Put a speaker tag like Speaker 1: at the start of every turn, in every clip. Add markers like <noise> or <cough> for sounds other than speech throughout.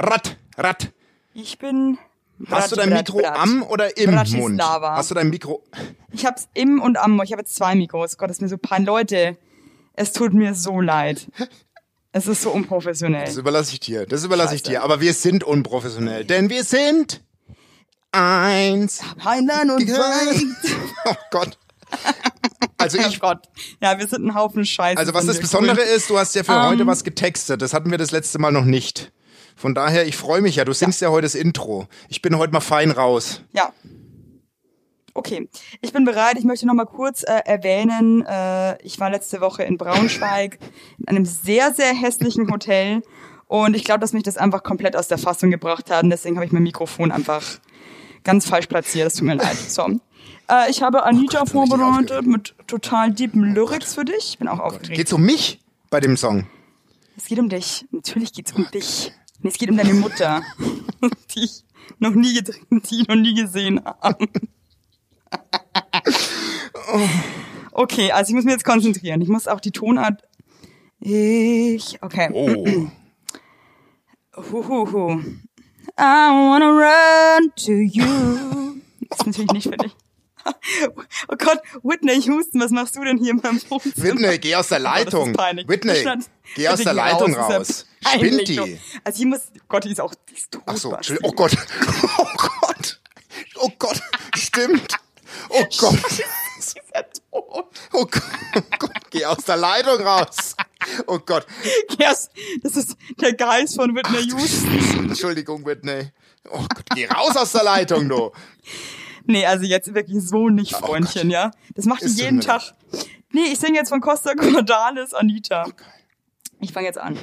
Speaker 1: Rat, Rat.
Speaker 2: Ich bin.
Speaker 1: Hast du dein
Speaker 2: Brat,
Speaker 1: Mikro
Speaker 2: Brat.
Speaker 1: am oder im Mund?
Speaker 2: Bratislava.
Speaker 1: Hast du dein Mikro...
Speaker 2: Ich hab's im und am. Ich habe jetzt zwei Mikros. Gott, das ist mir so peinlich. Leute, es tut mir so leid. Es ist so unprofessionell.
Speaker 1: Das überlasse ich dir. Das überlasse ich
Speaker 2: Scheiße.
Speaker 1: dir. Aber wir sind unprofessionell, denn wir sind eins.
Speaker 2: Heinlein und <laughs>
Speaker 1: Oh Gott. Also
Speaker 2: Oh
Speaker 1: ich,
Speaker 2: Gott. Ja, wir sind ein Haufen Scheiße.
Speaker 1: also was das. Besondere ist, du hast ja für
Speaker 2: Ähm.
Speaker 1: heute was getextet. Das hatten wir das letzte Mal noch nicht. Von daher, ich freue mich ja. Du singst ja. heute das Intro. Ich bin heute mal fein raus.
Speaker 2: Ja. Okay, ich bin bereit. Ich möchte noch mal kurz äh, erwähnen, äh, ich war letzte Woche in Braunschweig in einem sehr, sehr hässlichen Hotel und ich glaube, dass mich das einfach komplett aus der Fassung gebracht hat und deswegen habe ich mein Mikrofon einfach ganz falsch platziert. Das tut mir leid. So. Äh, ich habe Anita
Speaker 1: Oh Gott,
Speaker 2: vorbereitet mit total deepen Lyrics für dich. Ich bin auch aufgeregt.
Speaker 1: Geht's um mich bei dem Song?
Speaker 2: Es geht um dich. Natürlich geht's um dich. Nee, es geht um deine Mutter, <laughs> die ich noch nie getrunken, die ich noch nie gesehen habe. Okay, also ich muss mich jetzt konzentrieren. Ich muss auch die Tonart. Ich. Okay.
Speaker 1: Oh.
Speaker 2: Huhuhu. I wanna run to you. Das ist natürlich nicht für dich. Oh Gott, Whitney Houston, was machst du denn hier in meinem Wohnzimmer?
Speaker 1: Whitney, geh aus der
Speaker 2: Oh
Speaker 1: Leitung.
Speaker 2: peinlich.
Speaker 1: Whitney, geh aus der Leitung
Speaker 2: ja
Speaker 1: raus.
Speaker 2: peinlich,
Speaker 1: Spinnt die?
Speaker 2: Also hier muss, Gott, die ist auch, die ist tot.
Speaker 1: Ach so. Oh Gott. <laughs> Oh Gott. Oh Gott. Stimmt. Oh <laughs> Gott.
Speaker 2: Die ist ja tot.
Speaker 1: Oh Gott. Oh Gott. Geh aus der Leitung raus. Oh Gott.
Speaker 2: Yes, das ist der Geist von Whitney Houston.
Speaker 1: Entschuldigung, Whitney. Oh Gott, geh raus aus der Leitung, du.
Speaker 2: Nee, also jetzt wirklich so nicht, Freundchen,
Speaker 1: Gott.
Speaker 2: ja. Das macht die
Speaker 1: Ist
Speaker 2: jeden Tag. Nee, ich singe jetzt von Costa Cordalis, Anita. Ich fange jetzt an.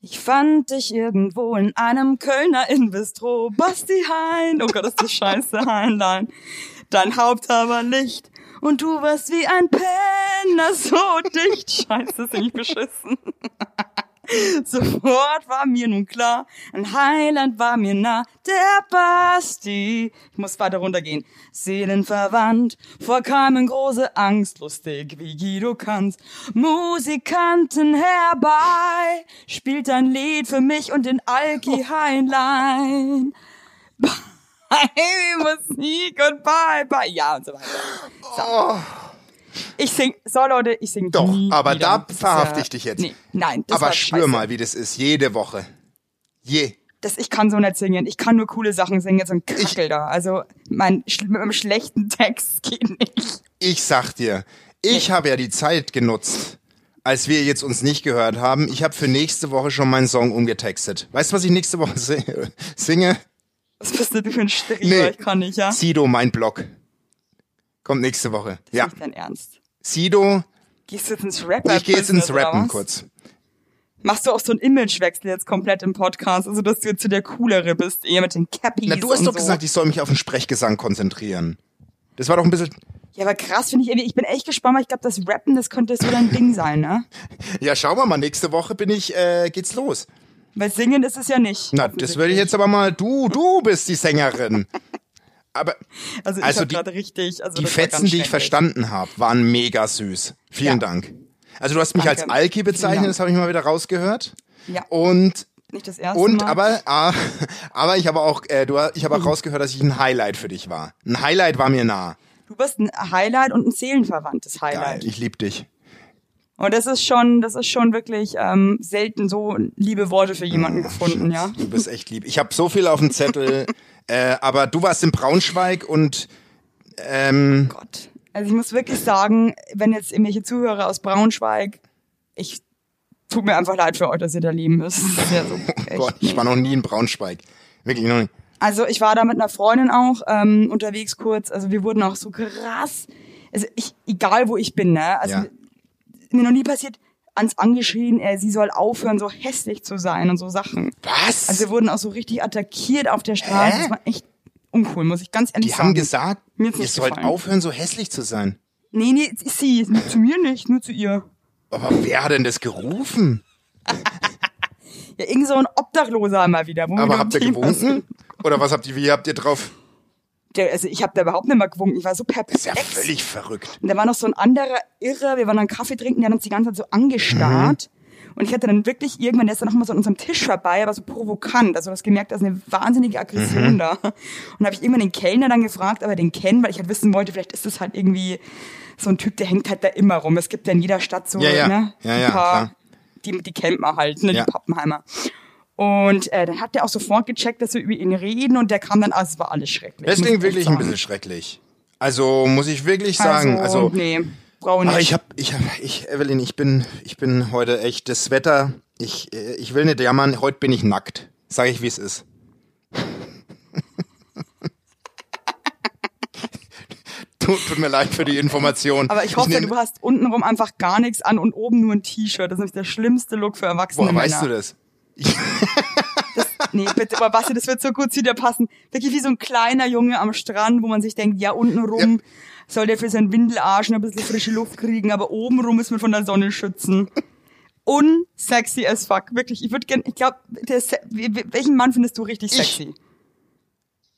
Speaker 2: Ich fand dich irgendwo in einem Kölner Inbistro, Basti Hein. Oh Gott, ist das scheiße, <laughs> Heinlein. Dein Haupthaar war Licht und du warst wie ein Penner, so dicht. Scheiße, ist nicht beschissen. <laughs> <laughs> Sofort war mir nun klar, ein Heiland war mir nah, der Basti. Ich muss weiter runtergehen. Seelenverwandt, vorkamen große Angst, lustig wie Guido kannst. Musikanten herbei, spielt ein Lied für mich und den Alki Heinlein. <laughs> Bye, Musik und bye, bye. Ja, und so weiter. So. Ich sing, so Leute, ich sing
Speaker 1: Doch, aber
Speaker 2: wieder.
Speaker 1: da verhafte ich dich jetzt.
Speaker 2: Nee, nein, das
Speaker 1: Aber spür
Speaker 2: scheiße.
Speaker 1: mal, wie das ist. Jede Woche. Je.
Speaker 2: Das, ich kann so nicht singen. Ich kann nur coole Sachen singen, jetzt so ein Kackel da. Also, mein, mit einem schlechten Text geht nicht.
Speaker 1: Ich sag dir, ich habe ja die Zeit genutzt, als wir jetzt uns nicht gehört haben. Ich habe für nächste Woche schon meinen Song umgetextet. Weißt du, was ich nächste Woche si- <laughs> singe?
Speaker 2: Was bist du für ein Streber?
Speaker 1: Nee.
Speaker 2: Ich kann nicht, ja?
Speaker 1: Sido, mein Blog. Kommt nächste Woche. Ja.
Speaker 2: Nicht dein Ernst.
Speaker 1: Sido,
Speaker 2: Gehst du jetzt ins Rapper?
Speaker 1: ich gehe jetzt ins Rappen kurz.
Speaker 2: Machst du auch so einen Imagewechsel jetzt komplett im Podcast? Also, dass du jetzt zu der Coolere bist, eher mit den Cappies
Speaker 1: Na, du hast doch
Speaker 2: so.
Speaker 1: gesagt, ich soll mich auf den Sprechgesang konzentrieren. Das war doch ein bisschen.
Speaker 2: Ja, aber krass finde ich irgendwie. Ich bin echt gespannt, weil ich glaube, das Rappen, das könnte so dein Ding sein, ne? <laughs>
Speaker 1: Ja, schauen wir mal, nächste Woche bin ich, äh, geht's los.
Speaker 2: Weil singen ist es ja nicht.
Speaker 1: Na, das würde ich jetzt aber mal, du, du bist die Sängerin. <laughs> Aber
Speaker 2: Also, ich
Speaker 1: also die-
Speaker 2: richtig. Also
Speaker 1: die Fetzen, die ich verstanden habe, waren mega süß. Vielen
Speaker 2: Ja.
Speaker 1: Dank. Also du hast mich
Speaker 2: Danke.
Speaker 1: als Alki bezeichnet, das habe ich mal wieder rausgehört.
Speaker 2: Ja.
Speaker 1: Und
Speaker 2: Nicht das erste
Speaker 1: und
Speaker 2: Mal.
Speaker 1: aber ah, <laughs> aber ich habe auch äh, du ich habe auch rausgehört, dass ich ein Highlight für dich war. Ein Highlight war mir nah.
Speaker 2: Du bist ein Highlight und ein seelenverwandtes
Speaker 1: Geil,
Speaker 2: Highlight.
Speaker 1: ich lieb dich.
Speaker 2: Und das ist schon, das ist schon wirklich ähm, selten so liebe Worte für jemanden gefunden, ja.
Speaker 1: Du bist echt lieb. Ich habe so viel auf dem Zettel, <laughs> äh, aber du warst in Braunschweig und ähm,
Speaker 2: Gott. Also ich muss wirklich sagen, wenn jetzt irgendwelche Zuhörer aus Braunschweig, ich tut mir einfach leid für euch, dass ihr da leben müsst. Ja so <laughs>
Speaker 1: Oh Gott, ich war noch nie in Braunschweig. Wirklich noch nie.
Speaker 2: Also ich war da mit einer Freundin auch ähm, unterwegs kurz. Also wir wurden auch so krass. Also ich, egal wo ich bin, ne? Also
Speaker 1: Ja.
Speaker 2: mir noch nie passiert, ans angeschrien, äh, sie soll aufhören, so hässlich zu sein und so Sachen.
Speaker 1: Was?
Speaker 2: Also wir wurden auch so richtig attackiert auf der Straße.
Speaker 1: Hä?
Speaker 2: Das war echt uncool, muss ich ganz ehrlich
Speaker 1: die
Speaker 2: sagen.
Speaker 1: haben gesagt, ihr sollt
Speaker 2: gefallen.
Speaker 1: aufhören, so hässlich zu sein.
Speaker 2: Nee, nee, sie, nur zu mir nicht, nur zu ihr.
Speaker 1: Aber wer hat denn das gerufen? <laughs>
Speaker 2: Ja, irgend so ein Obdachloser mal wieder.
Speaker 1: Aber habt ihr gewunken? Oder was habt ihr, wie habt ihr drauf?
Speaker 2: Der, also ich habe da überhaupt nicht mehr gewunken. Ich war so
Speaker 1: Das ist ja
Speaker 2: perplex.
Speaker 1: völlig verrückt.
Speaker 2: Und da war noch so ein anderer Irre, wir waren dann Kaffee trinken, der hat uns die ganze Zeit so angestarrt. Und ich hatte dann wirklich irgendwann, der ist dann noch mal so an unserem Tisch vorbei, aber so provokant. Also du hast gemerkt, da ist eine wahnsinnige Aggression da. Und habe ich irgendwann den Kellner dann gefragt, ob er den kennt, weil ich halt wissen wollte, vielleicht ist das halt irgendwie so ein Typ, der hängt halt da immer rum. Es gibt ja in jeder Stadt so,
Speaker 1: Ja, ja.
Speaker 2: ne?
Speaker 1: Ja,
Speaker 2: ein paar,
Speaker 1: klar.
Speaker 2: die, die kennt man halt, ne? Die Pappenheimer. Und äh, dann hat der auch sofort gecheckt, dass wir über ihn reden und der kam dann, also es war alles schrecklich.
Speaker 1: Das klingt
Speaker 2: ich
Speaker 1: wirklich ein bisschen schrecklich. Also muss ich wirklich sagen, also,
Speaker 2: nee, brauche nicht.
Speaker 1: aber ich hab, ich hab, ich, Evelyn, ich bin, ich bin heute echt das Wetter. Ich, äh, ich will nicht jammern. Heute bin ich nackt. Sag ich, wie es ist. <laughs> tut, tut mir leid für die Information.
Speaker 2: Aber ich hoffe,
Speaker 1: nehm-
Speaker 2: du hast untenrum einfach gar nichts an und oben nur ein T-Shirt. Das ist nämlich der schlimmste Look für erwachsene
Speaker 1: Woher
Speaker 2: Männer.
Speaker 1: weißt du das? <laughs>
Speaker 2: Nee, bitte, aber Basti, das wird so gut zu dir passen. Wirklich wie so ein kleiner Junge am Strand, wo man sich denkt, ja, untenrum soll der für seinen Windelarsch ein bisschen frische Luft kriegen, aber obenrum ist man von der Sonne schützen. Unsexy as fuck. Wirklich, ich würde gerne, ich glaube, welchen Mann findest du richtig
Speaker 1: Ich.
Speaker 2: sexy?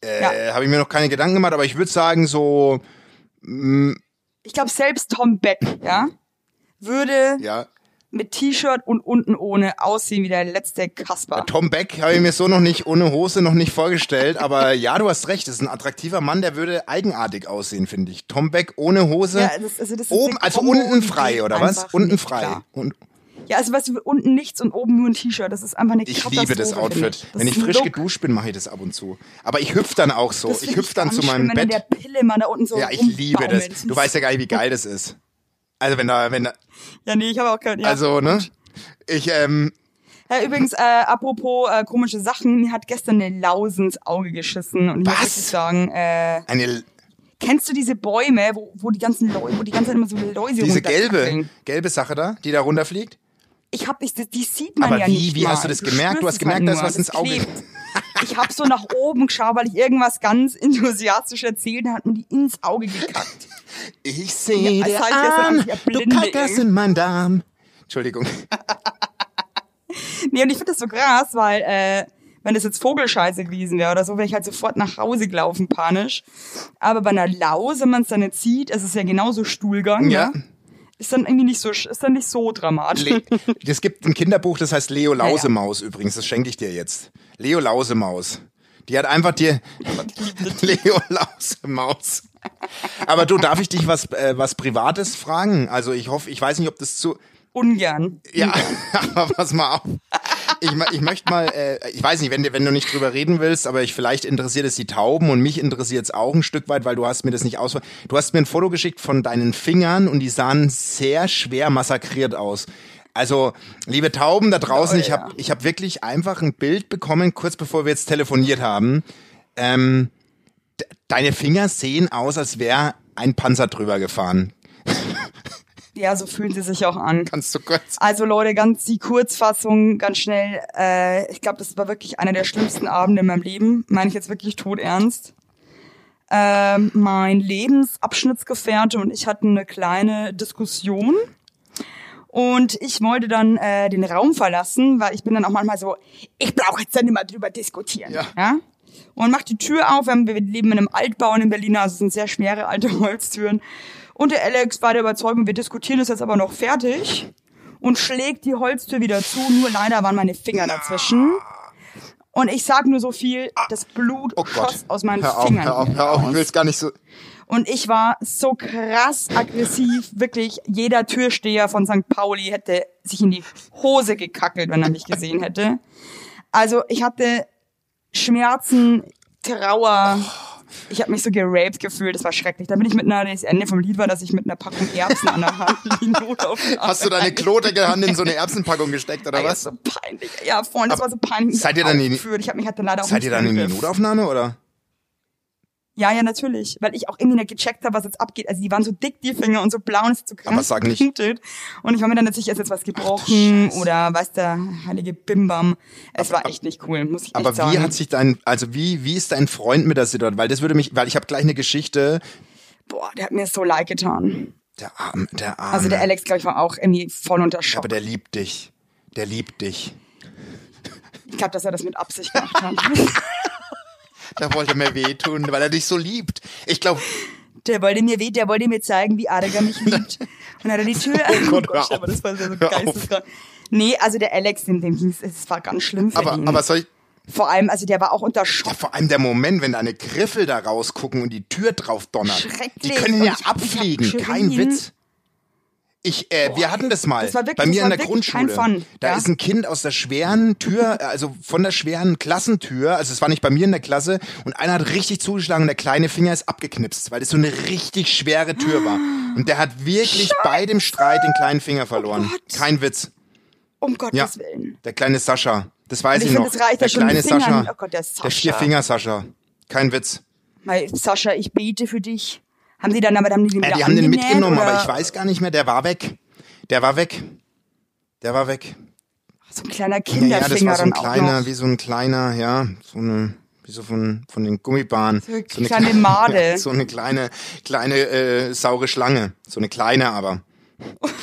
Speaker 1: Äh, Habe ich mir noch keine Gedanken gemacht, aber ich würde sagen so,
Speaker 2: Ich glaube, selbst Tom Beck, ja, würde
Speaker 1: ja.
Speaker 2: Mit T-Shirt und unten ohne aussehen wie der letzte Kasper.
Speaker 1: Tom Beck habe ich mir so noch nicht ohne Hose noch nicht vorgestellt, aber ja, du hast recht, das ist ein attraktiver Mann, der würde eigenartig aussehen, finde ich. Tom Beck ohne Hose,
Speaker 2: Ja, das- also das
Speaker 1: oben, also unten frei oder was? Unten frei. Und
Speaker 2: Ja, also weißt du, unten nichts und oben nur ein T-Shirt. Das ist einfach eine
Speaker 1: ich liebe das Outfit.
Speaker 2: ich. Das
Speaker 1: Wenn ich frisch
Speaker 2: Look.
Speaker 1: geduscht bin, mache ich das ab und zu. Aber ich hüpf dann auch so.
Speaker 2: Das
Speaker 1: Ich
Speaker 2: finde
Speaker 1: hüpf dann zu meinem
Speaker 2: schlimm, wenn
Speaker 1: Bett.
Speaker 2: der Pille man da unten so
Speaker 1: Ja, ich liebe das. Du weißt ja gar nicht, wie geil das ist. Also wenn da, wenn da,
Speaker 2: Ja, nee, ich habe auch keinen. Ja.
Speaker 1: also ne, ich ähm,
Speaker 2: Ja, übrigens, äh, apropos äh, komische Sachen, mir hat gestern eine Laus ins Auge geschissen. Und ich muss
Speaker 1: Was?
Speaker 2: wirklich sagen, äh,
Speaker 1: eine
Speaker 2: kennst du diese Bäume, wo, wo die ganzen Läuse, wo die ganze Zeit immer so Läuse
Speaker 1: diese gelbe gelbe Sache da, die da runterfliegt.
Speaker 2: Ich hab, ich, die sieht man
Speaker 1: Aber
Speaker 2: ja
Speaker 1: wie-
Speaker 2: nicht
Speaker 1: wie
Speaker 2: mal.
Speaker 1: hast du das gemerkt? Du hast
Speaker 2: es
Speaker 1: gemerkt,
Speaker 2: halt
Speaker 1: da
Speaker 2: nur.
Speaker 1: was ins Auge.
Speaker 2: klebt. Ich habe so nach oben geschaut, weil ich irgendwas ganz enthusiastisch erzählt hat mir die ins Auge gekackt.
Speaker 1: Ich sehe
Speaker 2: Ja,
Speaker 1: dir
Speaker 2: das heißt, das
Speaker 1: an, du kackerst
Speaker 2: irgendwie.
Speaker 1: in meinen Darm. Entschuldigung.
Speaker 2: Nee, und ich finde das so krass, weil äh, wenn das jetzt Vogelscheiße gewesen wäre oder so, wäre ich halt sofort nach Hause gelaufen, panisch. Aber bei einer Laus, wenn man es dann nicht sieht, es ist ja genauso Stuhlgang,
Speaker 1: Ja.
Speaker 2: ja. Ist dann irgendwie nicht so, ist dann nicht so dramatisch.
Speaker 1: Es gibt ein Kinderbuch, das heißt Leo Lausemaus übrigens. Das schenke ich dir jetzt. Leo Lausemaus. Die hat einfach dir <laughs> Leo Lausemaus. Aber du, darf ich dich was äh, was Privates fragen? Also ich hoffe, ich weiß nicht, ob das zu
Speaker 2: Ungern.
Speaker 1: ja, <laughs> aber pass mal auf. Ich, ich möchte mal, äh, ich weiß nicht, wenn, du- wenn du nicht drüber reden willst, aber ich vielleicht interessiert es die Tauben und mich interessiert es auch ein Stück weit, weil du hast mir das nicht aus. Du hast mir ein Foto geschickt von deinen Fingern und die sahen sehr schwer massakriert aus. Also, liebe Tauben da draußen,
Speaker 2: Oh,
Speaker 1: ich
Speaker 2: ja.
Speaker 1: habe ich hab wirklich einfach ein Bild bekommen, kurz bevor wir jetzt telefoniert haben. Ähm, deine Finger sehen aus, als wäre ein Panzer drüber gefahren.
Speaker 2: Ja, so fühlen sie sich auch an.
Speaker 1: Kannst du kurz?
Speaker 2: Also Leute, ganz die Kurzfassung, ganz schnell. Äh, ich glaube, das war wirklich einer der schlimmsten Abende in meinem Leben. Meine ich jetzt wirklich todernst. Ähm, mein Lebensabschnittsgefährte und ich hatten eine kleine Diskussion. Und ich wollte dann äh, den Raum verlassen, weil ich bin dann auch manchmal so, ich brauche jetzt dann immer drüber diskutieren.
Speaker 1: Ja.
Speaker 2: ja? Und mach die Tür auf, wir leben in einem Altbau in Berlin, also es sind sehr schwere alte <laughs> Holztüren. Und der Alex war der Überzeugung, wir diskutieren das jetzt aber noch fertig und schlägt die Holztür wieder zu, nur leider waren meine Finger dazwischen. Und ich sag nur so viel, das Blut
Speaker 1: Oh
Speaker 2: schoss aus meinen
Speaker 1: hör auf,
Speaker 2: Fingern.
Speaker 1: Hör auf, hör auf, ich will's gar nicht so.
Speaker 2: Und ich war so krass aggressiv, wirklich jeder Türsteher von St. Pauli hätte sich in die Hose gekackelt, wenn er mich gesehen hätte. Also ich hatte Schmerzen, Trauer. Ich habe mich so geraped gefühlt, das war schrecklich. Dann bin ich mit einer, das Ende vom Lied war, dass ich mit einer Packung Erbsen an der Hand <laughs> die Notaufnahme
Speaker 1: Hast du deine klotige Hand in so eine Erbsenpackung gesteckt oder
Speaker 2: Ey, das
Speaker 1: was?
Speaker 2: ist so peinlich. Ja, vorhin, das war so peinlich.
Speaker 1: Seid ihr dann in.
Speaker 2: Ich mich halt dann leider auch
Speaker 1: Seid ihr dann in die. Notaufnahme oder?
Speaker 2: Ja, ja, natürlich. Weil ich auch irgendwie nicht gecheckt habe, was jetzt abgeht. Also die waren so dick, die Finger, und so blau und es ist so krass
Speaker 1: Aber nicht-.
Speaker 2: Und ich war mir dann natürlich, ist jetzt was gebrochen oder weiß der heilige Bimbam. Es war echt nicht cool, muss ich
Speaker 1: Aber
Speaker 2: echt sagen.
Speaker 1: wie hat sich dein, also wie, wie ist dein Freund mit der Situation? Weil das würde mich, weil ich habe gleich eine Geschichte.
Speaker 2: Boah, der hat mir so leid getan.
Speaker 1: Der Arm, der Arm.
Speaker 2: Also der Alex, glaube ich, war auch irgendwie voll unter Schock.
Speaker 1: Aber der liebt dich. Der liebt dich.
Speaker 2: ich glaube, dass er das mit Absicht gemacht hat. <laughs>
Speaker 1: Da wollte mir wehtun, weil er dich so liebt. Ich glaube,
Speaker 2: Der wollte mir weh, der wollte mir zeigen, wie er mich <laughs> liebt. Dann hat er die Tür.
Speaker 1: Oh Gott, hör
Speaker 2: aber
Speaker 1: auf.
Speaker 2: das war so geisteskrank. Nee, also der Alex, dem, dem ging's, es war ganz schlimm für
Speaker 1: Aber,
Speaker 2: ihn.
Speaker 1: aber soll ich,
Speaker 2: Vor allem, also der war auch unter Schock.
Speaker 1: ja, vor allem der Moment, wenn deine Griffel da rausgucken und die Tür drauf donnert. Die
Speaker 2: Schrecklich.
Speaker 1: können
Speaker 2: Und
Speaker 1: ja abfliegen. Kein. Witz. Ich, äh, wir hatten das mal
Speaker 2: das war wirklich-
Speaker 1: bei mir
Speaker 2: das
Speaker 1: in der Grundschule.
Speaker 2: Fun,
Speaker 1: Da
Speaker 2: ja.
Speaker 1: ist ein Kind aus der schweren Tür, äh, also von der schweren Klassentür, also es war nicht bei mir in der Klasse, und einer hat richtig zugeschlagen und der kleine Finger ist abgeknipst, weil das so eine richtig schwere Tür war. Und der hat wirklich bei dem Streit den kleinen Finger verloren.
Speaker 2: Oh.
Speaker 1: Kein Witz.
Speaker 2: Um Gottes
Speaker 1: Ja,
Speaker 2: Willen.
Speaker 1: der kleine Sascha. Das weiß
Speaker 2: Und ich
Speaker 1: ich
Speaker 2: finde,
Speaker 1: noch.
Speaker 2: es reicht
Speaker 1: der
Speaker 2: schon
Speaker 1: kleine. Sascha.
Speaker 2: Oh Gott, der
Speaker 1: Der
Speaker 2: Sascha.
Speaker 1: Vierfinger Sascha. Kein Witz.
Speaker 2: Mal, Sascha, ich bete für dich. Haben die dann, aber haben die
Speaker 1: Ja,
Speaker 2: wieder
Speaker 1: die haben den mitgenommen,
Speaker 2: oder?
Speaker 1: aber ich weiß gar nicht mehr, der war weg. Der war weg. Der war weg.
Speaker 2: So ein kleiner
Speaker 1: Ja,
Speaker 2: Kinderfinger
Speaker 1: ja, das war so ein
Speaker 2: dann
Speaker 1: kleiner, wie so ein kleiner, ja, so eine, wie so von, von den Gummibahnen.
Speaker 2: So eine
Speaker 1: eine
Speaker 2: kleine
Speaker 1: kleine- <laughs>
Speaker 2: Made.
Speaker 1: so eine kleine, kleine, äh, saure Schlange. So eine kleine aber. <laughs>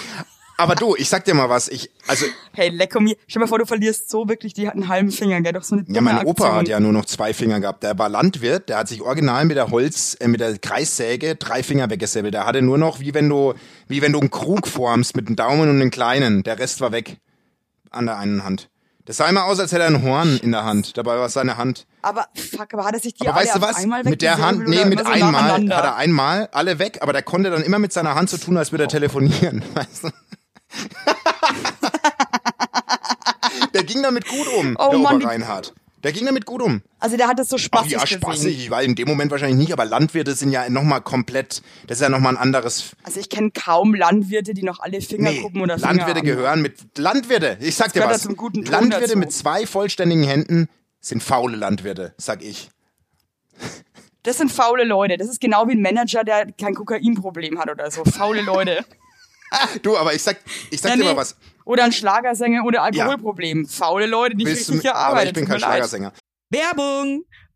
Speaker 1: Aber du, ich sag dir mal was, ich, also,
Speaker 2: Hey, lecko mir. Stell dir mal vor, du verlierst so wirklich die einen halben Finger, gell? Doch so eine
Speaker 1: ja, mein Opa
Speaker 2: Aktion.
Speaker 1: hat ja nur noch zwei Finger gehabt. Der war Landwirt, der hat sich original mit der Holz, äh, mit der Kreissäge drei Finger weggesäbelt. Der hatte nur noch, wie wenn du, wie wenn du einen Krug formst mit einem Daumen und einem kleinen. Der Rest war weg. An der einen Hand. Das sah immer aus, als hätte er ein Horn in der Hand. Dabei war es seine Hand.
Speaker 2: Aber fuck, aber hat er sich die
Speaker 1: Aber
Speaker 2: alle
Speaker 1: weißt du was?
Speaker 2: einmal
Speaker 1: Mit der Hand, nee, mit
Speaker 2: so
Speaker 1: einmal
Speaker 2: nacheinander?
Speaker 1: hat er einmal alle weg, aber der konnte dann immer mit seiner Hand so tun, als würde er telefonieren. <laughs> Weißt du? Der ging damit gut um,
Speaker 2: Oh
Speaker 1: der
Speaker 2: Mann,
Speaker 1: Reinhardt. Der ging damit gut um.
Speaker 2: Also der hat es so
Speaker 1: Ach
Speaker 2: spaßig
Speaker 1: ja,
Speaker 2: gesehen.
Speaker 1: spaßig. Ich war in dem Moment wahrscheinlich nicht, aber Landwirte sind ja nochmal komplett, das ist ja nochmal ein anderes.
Speaker 2: Also ich kenne kaum Landwirte, die noch alle Finger
Speaker 1: Nee,
Speaker 2: gucken oder Finger
Speaker 1: Landwirte
Speaker 2: haben.
Speaker 1: gehören mit, Landwirte, ich sag dir
Speaker 2: gehört ja
Speaker 1: was.
Speaker 2: zum guten Ton
Speaker 1: Landwirte
Speaker 2: dazu.
Speaker 1: mit zwei vollständigen Händen sind faule Landwirte, sag ich.
Speaker 2: Das sind faule Leute. Das ist genau wie ein Manager, der kein Kokainproblem hat oder so. Faule Leute. <laughs>
Speaker 1: Du, aber ich sag, ich sag dir mal was.
Speaker 2: Oder ein Schlagersänger oder Alkoholproblem. Faule Leute, die
Speaker 1: du
Speaker 2: richtig
Speaker 1: aber
Speaker 2: arbeiten.
Speaker 1: ich bin kein Schlagersänger.
Speaker 3: Werbung!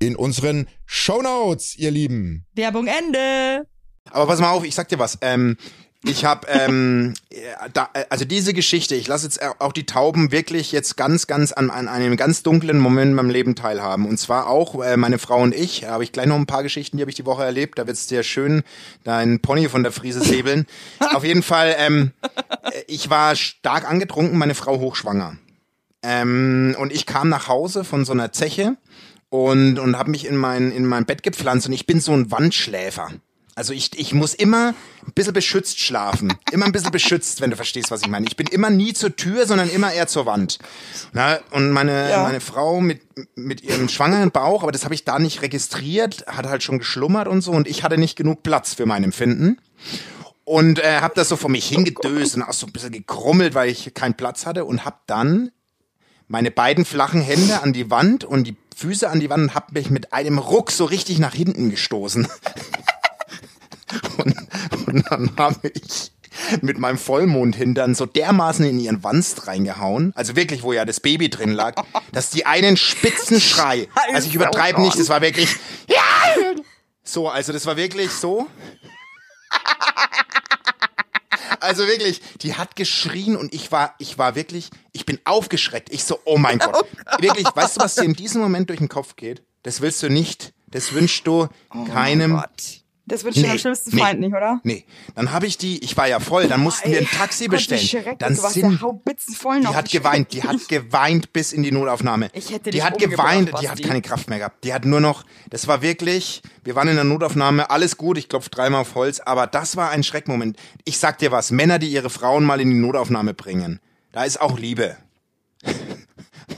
Speaker 4: in unseren Shownotes, ihr Lieben.
Speaker 3: Werbung Ende.
Speaker 1: Aber pass mal auf, ich sag dir was. Ähm, ich habe, ähm, äh, da, äh, also diese Geschichte, ich lasse jetzt auch die Tauben wirklich jetzt ganz, ganz an, an einem ganz dunklen Moment in meinem Leben teilhaben. Und zwar auch äh, meine Frau und ich. Da habe ich gleich noch ein paar Geschichten, die habe ich die Woche erlebt. Da wird's dir schön dein Pony von der Friese säbeln. <laughs> Auf jeden Fall, ähm, äh, ich war stark angetrunken, meine Frau hochschwanger. Ähm, und ich kam nach Hause von so einer Zeche und, und habe mich in mein, in mein Bett gepflanzt und ich bin so ein Wandschläfer. Also ich, ich muss immer ein bisschen beschützt schlafen. Immer ein bisschen beschützt, wenn du verstehst, was ich meine. Ich bin immer nie zur Tür, sondern immer eher zur Wand. Na, und meine,
Speaker 2: Ja.
Speaker 1: meine Frau mit, mit ihrem schwangeren Bauch, aber das habe ich da nicht registriert, hat halt schon geschlummert und so und ich hatte nicht genug Platz für mein Empfinden. Und äh, habe das so vor mich hingedöst und auch so ein bisschen gekrummelt, weil ich keinen Platz hatte und habe dann meine beiden flachen Hände an die Wand und die Füße an die Wand und hab mich mit einem Ruck so richtig nach hinten gestoßen. <laughs> und, und dann habe ich mit meinem Vollmondhintern so dermaßen in ihren Wanst reingehauen, also wirklich, wo ja das Baby drin lag, <laughs> dass die einen spitzen Schrei, also ich übertreibe nicht, das war wirklich, ja, so, also das war wirklich so. Also wirklich, die hat geschrien und ich war, ich war wirklich, ich bin aufgeschreckt. Ich so, oh mein Gott. Wirklich, weißt du, was dir in diesem Moment durch den Kopf geht? Das willst du nicht. Das wünschst du keinem.
Speaker 2: Oh Gott. Das wünscht dir am schlimmsten Feind nicht, oder?
Speaker 1: Nee. Dann habe ich die, ich war ja voll, dann mussten wir ein Taxi
Speaker 2: Gott,
Speaker 1: bestellen.
Speaker 2: schrecklich,
Speaker 1: Dann
Speaker 2: du warst
Speaker 1: sind
Speaker 2: ja
Speaker 1: die
Speaker 2: noch.
Speaker 1: hat geweint, die hat <laughs> geweint bis in die Notaufnahme.
Speaker 2: Ich hätte
Speaker 1: die hat geweint, die hat keine Kraft mehr gehabt. Die hat nur noch, das war wirklich, wir waren in der Notaufnahme, alles gut, ich klopf dreimal auf Holz, aber das war ein Schreckmoment. Ich sag dir was, Männer, die ihre Frauen mal in die Notaufnahme bringen, da ist auch Liebe. <laughs>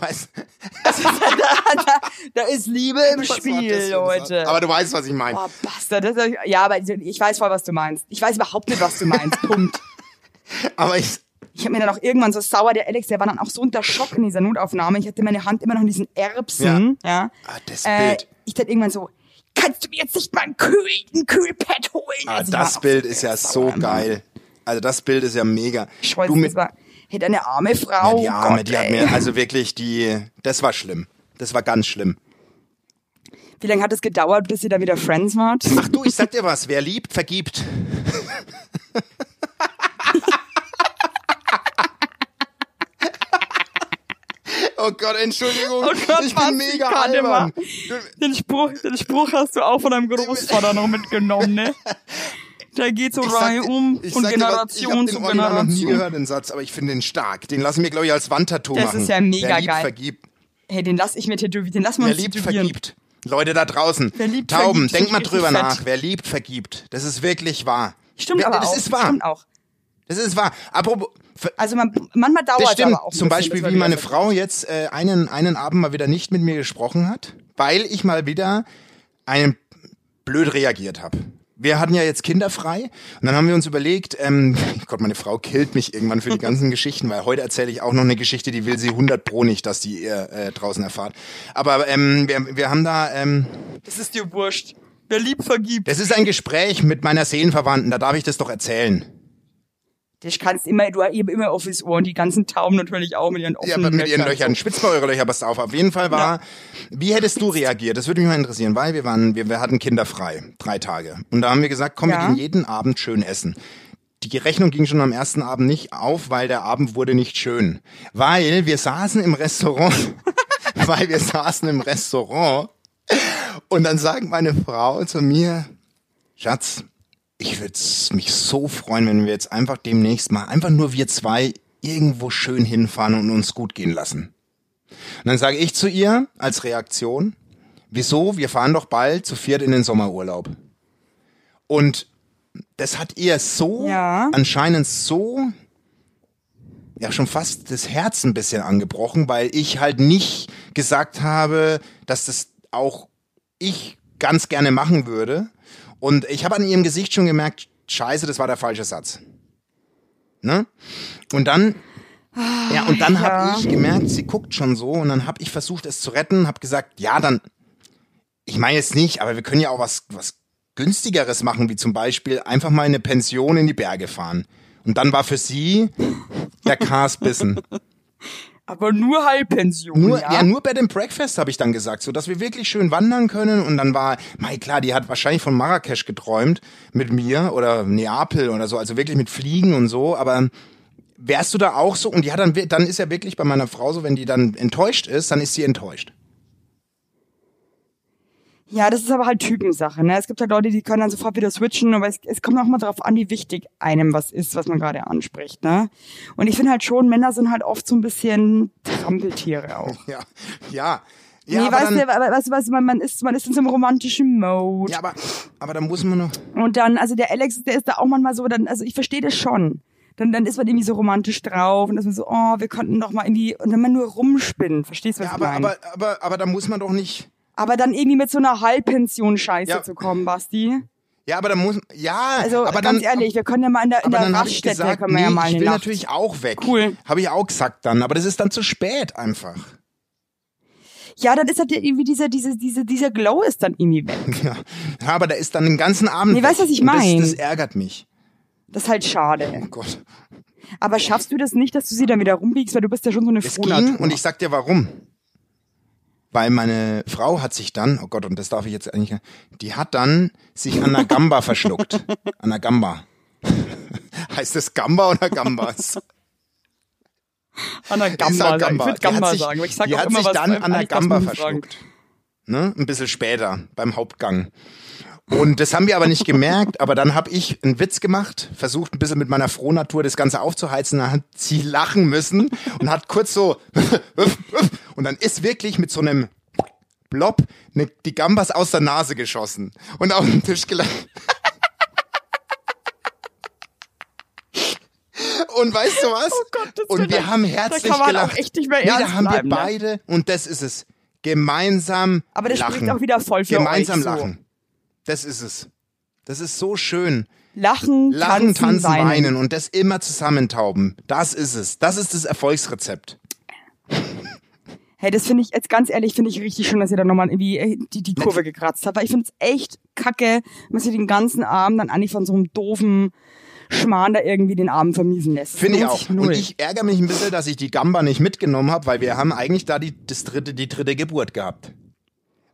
Speaker 1: Weißt, <laughs>
Speaker 2: Da ist Liebe im
Speaker 1: was das
Speaker 2: Spiel, Leute.
Speaker 1: Aber du weißt, was ich meine.
Speaker 2: Oh, Bastard. Das, ja, aber ich weiß voll, was du meinst. Ich weiß überhaupt nicht, was du meinst. <laughs> Punkt.
Speaker 1: Aber ich,
Speaker 2: Ich habe mir dann auch irgendwann so sauer, der Alex, der war dann auch so unter Schock in dieser Notaufnahme. Ich hatte meine Hand immer noch in diesen Erbsen. Ja.
Speaker 1: Ah, das
Speaker 2: Äh,
Speaker 1: Bild.
Speaker 2: ich dann irgendwann so, kannst du mir jetzt nicht mal ein, Kühl, ein Kühlpad holen?
Speaker 1: Ah,
Speaker 2: Also
Speaker 1: das Bild ist ja so geil. Also das Bild ist ja mega.
Speaker 2: Ich weiß,
Speaker 1: du
Speaker 2: das
Speaker 1: mit,
Speaker 2: war, hätte eine arme Frau.
Speaker 1: ja, die Arme,
Speaker 2: Gott,
Speaker 1: die hat mir, also wirklich, die, das war schlimm. Das war ganz schlimm.
Speaker 2: Wie lange hat es gedauert, bis ihr da wieder Friends wart?
Speaker 1: Ach du, ich sag dir was, wer liebt, vergibt. Oh Gott, Entschuldigung.
Speaker 2: Oh Gott,
Speaker 1: ich bin mega albern.
Speaker 2: Den Spruch, den Spruch hast du auch von deinem Großvater noch mitgenommen, ne? <laughs> Der geht so Reihe um
Speaker 1: ich
Speaker 2: von
Speaker 1: sag dir was,
Speaker 2: Generation
Speaker 1: ich
Speaker 2: zu
Speaker 1: hab den Original noch nie
Speaker 2: Generation.
Speaker 1: gehört, den Satz, aber ich finde den stark. Den lassen wir, glaube ich, als Wandtattoo
Speaker 2: Das
Speaker 1: machen.
Speaker 2: ist ja mega
Speaker 1: wer liebt,
Speaker 2: geil.
Speaker 1: vergibt.
Speaker 2: Hey, den lass ich mir tätowieren, den lass wir
Speaker 1: Wer
Speaker 2: uns
Speaker 1: liebt,
Speaker 2: tätowieren.
Speaker 1: vergibt. Leute da draußen.
Speaker 2: Wer liebt,
Speaker 1: Tauben,
Speaker 2: vergibt,
Speaker 1: denkt mal drüber nach.
Speaker 2: fett.
Speaker 1: Wer liebt, vergibt. Das ist wirklich wahr.
Speaker 2: Stimmt
Speaker 1: Wer-
Speaker 2: aber
Speaker 1: das
Speaker 2: auch.
Speaker 1: ist wahr.
Speaker 2: Stimmt auch.
Speaker 1: Das ist wahr. Apropos,
Speaker 2: Also man, manchmal dauert
Speaker 1: das
Speaker 2: es
Speaker 1: stimmt.
Speaker 2: aber auch
Speaker 1: Zum
Speaker 2: bisschen,
Speaker 1: Beispiel, wie meine Frau jetzt äh, einen, einen Abend mal wieder nicht mit mir gesprochen hat, weil ich mal wieder einen blöd reagiert habe. Wir hatten ja jetzt kinderfrei und dann haben wir uns überlegt, ähm, <laughs> Gott, meine Frau killt mich irgendwann für die ganzen <laughs> Geschichten, weil heute erzähle ich auch noch eine Geschichte, die will sie 100 pro nicht, dass die ihr äh, draußen erfahrt. Aber ähm, wir, wir haben da, ähm,
Speaker 2: Das ist dir wurscht. Wer liebt, vergibt.
Speaker 1: das ist ein Gespräch mit meiner Seelenverwandten, da darf ich das doch erzählen.
Speaker 2: Das kannst immer, du hast eben immer offenes Ohr und die ganzen Tauben natürlich auch mit ihren
Speaker 1: Ja,
Speaker 2: offenen
Speaker 1: aber mit ihren
Speaker 2: Löchern.
Speaker 1: Spitzt mal eure Löcher, passt auf. Auf jeden Fall war, wie hättest du reagiert? Das würde mich mal interessieren, weil wir waren, wir, wir hatten Kinder frei. Drei Tage. Und da haben wir gesagt, komm, wir
Speaker 2: Ja.
Speaker 1: gehen jeden Abend schön essen. Die Rechnung ging schon am ersten Abend nicht auf, weil der Abend wurde nicht schön. Weil wir saßen im Restaurant, <laughs> weil wir saßen im Restaurant und dann sagt meine Frau zu mir, Schatz, ich würde mich so freuen, wenn wir jetzt einfach demnächst mal, einfach nur wir zwei, irgendwo schön hinfahren und uns gut gehen lassen. Und dann sage ich zu ihr als Reaktion, wieso, wir fahren doch bald zu viert in den Sommerurlaub. Und das hat ihr so,
Speaker 2: Ja.
Speaker 1: anscheinend so, ja schon fast das Herz ein bisschen angebrochen, weil ich halt nicht gesagt habe, dass das auch ich ganz gerne machen würde. Und ich habe an ihrem Gesicht schon gemerkt, scheiße, das war der falsche Satz. Ne? Und dann, ja, und dann
Speaker 2: ja.
Speaker 1: habe ich gemerkt, sie guckt schon so und dann habe ich versucht, es zu retten, habe gesagt, ja, dann, ich meine jetzt nicht, aber wir können ja auch was, was günstigeres machen, wie zum Beispiel einfach mal in eine Pension in die Berge fahren. Und dann war für sie der Cars bissen. <laughs>
Speaker 2: Aber nur Halbpension,
Speaker 1: Nur,
Speaker 2: ja?
Speaker 1: ja? nur Bed and Breakfast habe ich dann gesagt, so dass wir wirklich schön wandern können. Und dann war, mei klar, die hat wahrscheinlich von Marrakesch geträumt mit mir oder Neapel oder so, also wirklich mit Fliegen und so. Aber wärst du da auch so? Und die hat dann, dann ist ja wirklich bei meiner Frau so, wenn die dann enttäuscht ist, dann ist sie enttäuscht.
Speaker 2: Ja, das ist aber halt Typensache, ne? Es gibt halt Leute, die können dann sofort wieder switchen, aber es, es kommt auch mal darauf an, wie wichtig einem was ist, was man gerade anspricht, ne? Und ich finde halt schon, Männer sind halt oft so ein bisschen Trampeltiere auch.
Speaker 1: Ja, ja. Ja,
Speaker 2: nee,
Speaker 1: aber
Speaker 2: weißt
Speaker 1: dann,
Speaker 2: du, aber weißt du, was, man, man ist, man ist in so einem romantischen Mode.
Speaker 1: ja, aber, aber dann muss man noch.
Speaker 2: Und dann, also der Alex, der ist da auch manchmal so, dann, also ich verstehe das schon. Dann, dann ist man irgendwie so romantisch drauf und ist man so, oh, wir könnten doch mal irgendwie, und wenn man nur rumspinnen, verstehst du, was
Speaker 1: Ja,
Speaker 2: ich
Speaker 1: aber,
Speaker 2: meine?
Speaker 1: aber, aber, aber da muss man doch nicht.
Speaker 2: Aber dann irgendwie mit so einer Halbpension-Scheiße
Speaker 1: Ja.
Speaker 2: zu kommen, Basti.
Speaker 1: Ja, aber da muss, ja,
Speaker 2: Also
Speaker 1: aber
Speaker 2: ganz
Speaker 1: dann,
Speaker 2: ehrlich, wir können ja mal in der, in der
Speaker 1: dann
Speaker 2: Raststätte,
Speaker 1: gesagt,
Speaker 2: können wir
Speaker 1: nee,
Speaker 2: ja mal
Speaker 1: ich will
Speaker 2: Nacht.
Speaker 1: natürlich auch weg.
Speaker 2: Cool.
Speaker 1: Habe ich auch gesagt dann, aber das ist dann zu spät einfach.
Speaker 2: Ja, dann ist halt irgendwie dieser, diese, diese, dieser Glow ist dann irgendwie weg. <laughs>
Speaker 1: Ja, aber da ist dann den ganzen Abend.
Speaker 2: Nee, weißt du, was ich
Speaker 1: Und
Speaker 2: mein?
Speaker 1: Das, das ärgert mich.
Speaker 2: Das ist halt schade.
Speaker 1: Oh Gott.
Speaker 2: Aber schaffst du das nicht, dass du sie dann wieder rumbiegst, weil du bist ja schon so eine
Speaker 1: Es ging und ich sag dir warum. Weil meine Frau hat sich dann, oh Gott, und das darf ich jetzt eigentlich, die hat dann sich an der Gamba verschluckt. An der Gamba. <laughs> heißt das Gamba oder Gambas?
Speaker 2: An der Gamba, sagen. ich würde Gamba
Speaker 1: sich,
Speaker 2: sagen, ich sag
Speaker 1: die
Speaker 2: auch
Speaker 1: hat
Speaker 2: immer
Speaker 1: sich
Speaker 2: was
Speaker 1: dann an der Gamba verschluckt. ne? Ein bisschen später beim Hauptgang. Und das haben wir aber nicht gemerkt, aber dann habe ich einen Witz gemacht, versucht ein bisschen mit meiner Frohnatur das Ganze aufzuheizen, dann hat sie lachen müssen und hat kurz so <laughs> und dann ist wirklich mit so einem Blob ne, die Gambas aus der Nase geschossen und auf den Tisch gelacht. <laughs> Und weißt du was?
Speaker 2: Oh Gott, das
Speaker 1: und wir haben
Speaker 2: Da
Speaker 1: herzlich
Speaker 2: kann man
Speaker 1: gelacht.
Speaker 2: auch echt nicht mehr
Speaker 1: nee, da
Speaker 2: ernst
Speaker 1: haben
Speaker 2: bleiben,
Speaker 1: wir
Speaker 2: ne?
Speaker 1: beide, und das ist es, gemeinsam
Speaker 2: Aber das
Speaker 1: lachen.
Speaker 2: spricht auch wieder voll für
Speaker 1: Gemeinsam
Speaker 2: euch, so.
Speaker 1: Das ist es. Das ist so schön.
Speaker 2: Lachen,
Speaker 1: Lachen,
Speaker 2: tanzen,
Speaker 1: tanzen,
Speaker 2: weinen.
Speaker 1: weinen. und das immer zusammentauben. Das ist es. Das ist das Erfolgsrezept.
Speaker 2: Hey, das finde ich, jetzt ganz ehrlich, finde ich richtig schön, dass ihr da nochmal irgendwie äh, die, die Kurve gekratzt habt. Weil ich finde es echt kacke, man sich den ganzen Abend dann eigentlich von so einem doofen Schmarrn da irgendwie den Abend vermiesen lässt.
Speaker 1: Finde ich auch.
Speaker 2: null.
Speaker 1: Und ich ärgere mich ein bisschen, dass ich die Gamba nicht mitgenommen habe, weil wir haben eigentlich da die, das dritte, die dritte Geburt gehabt.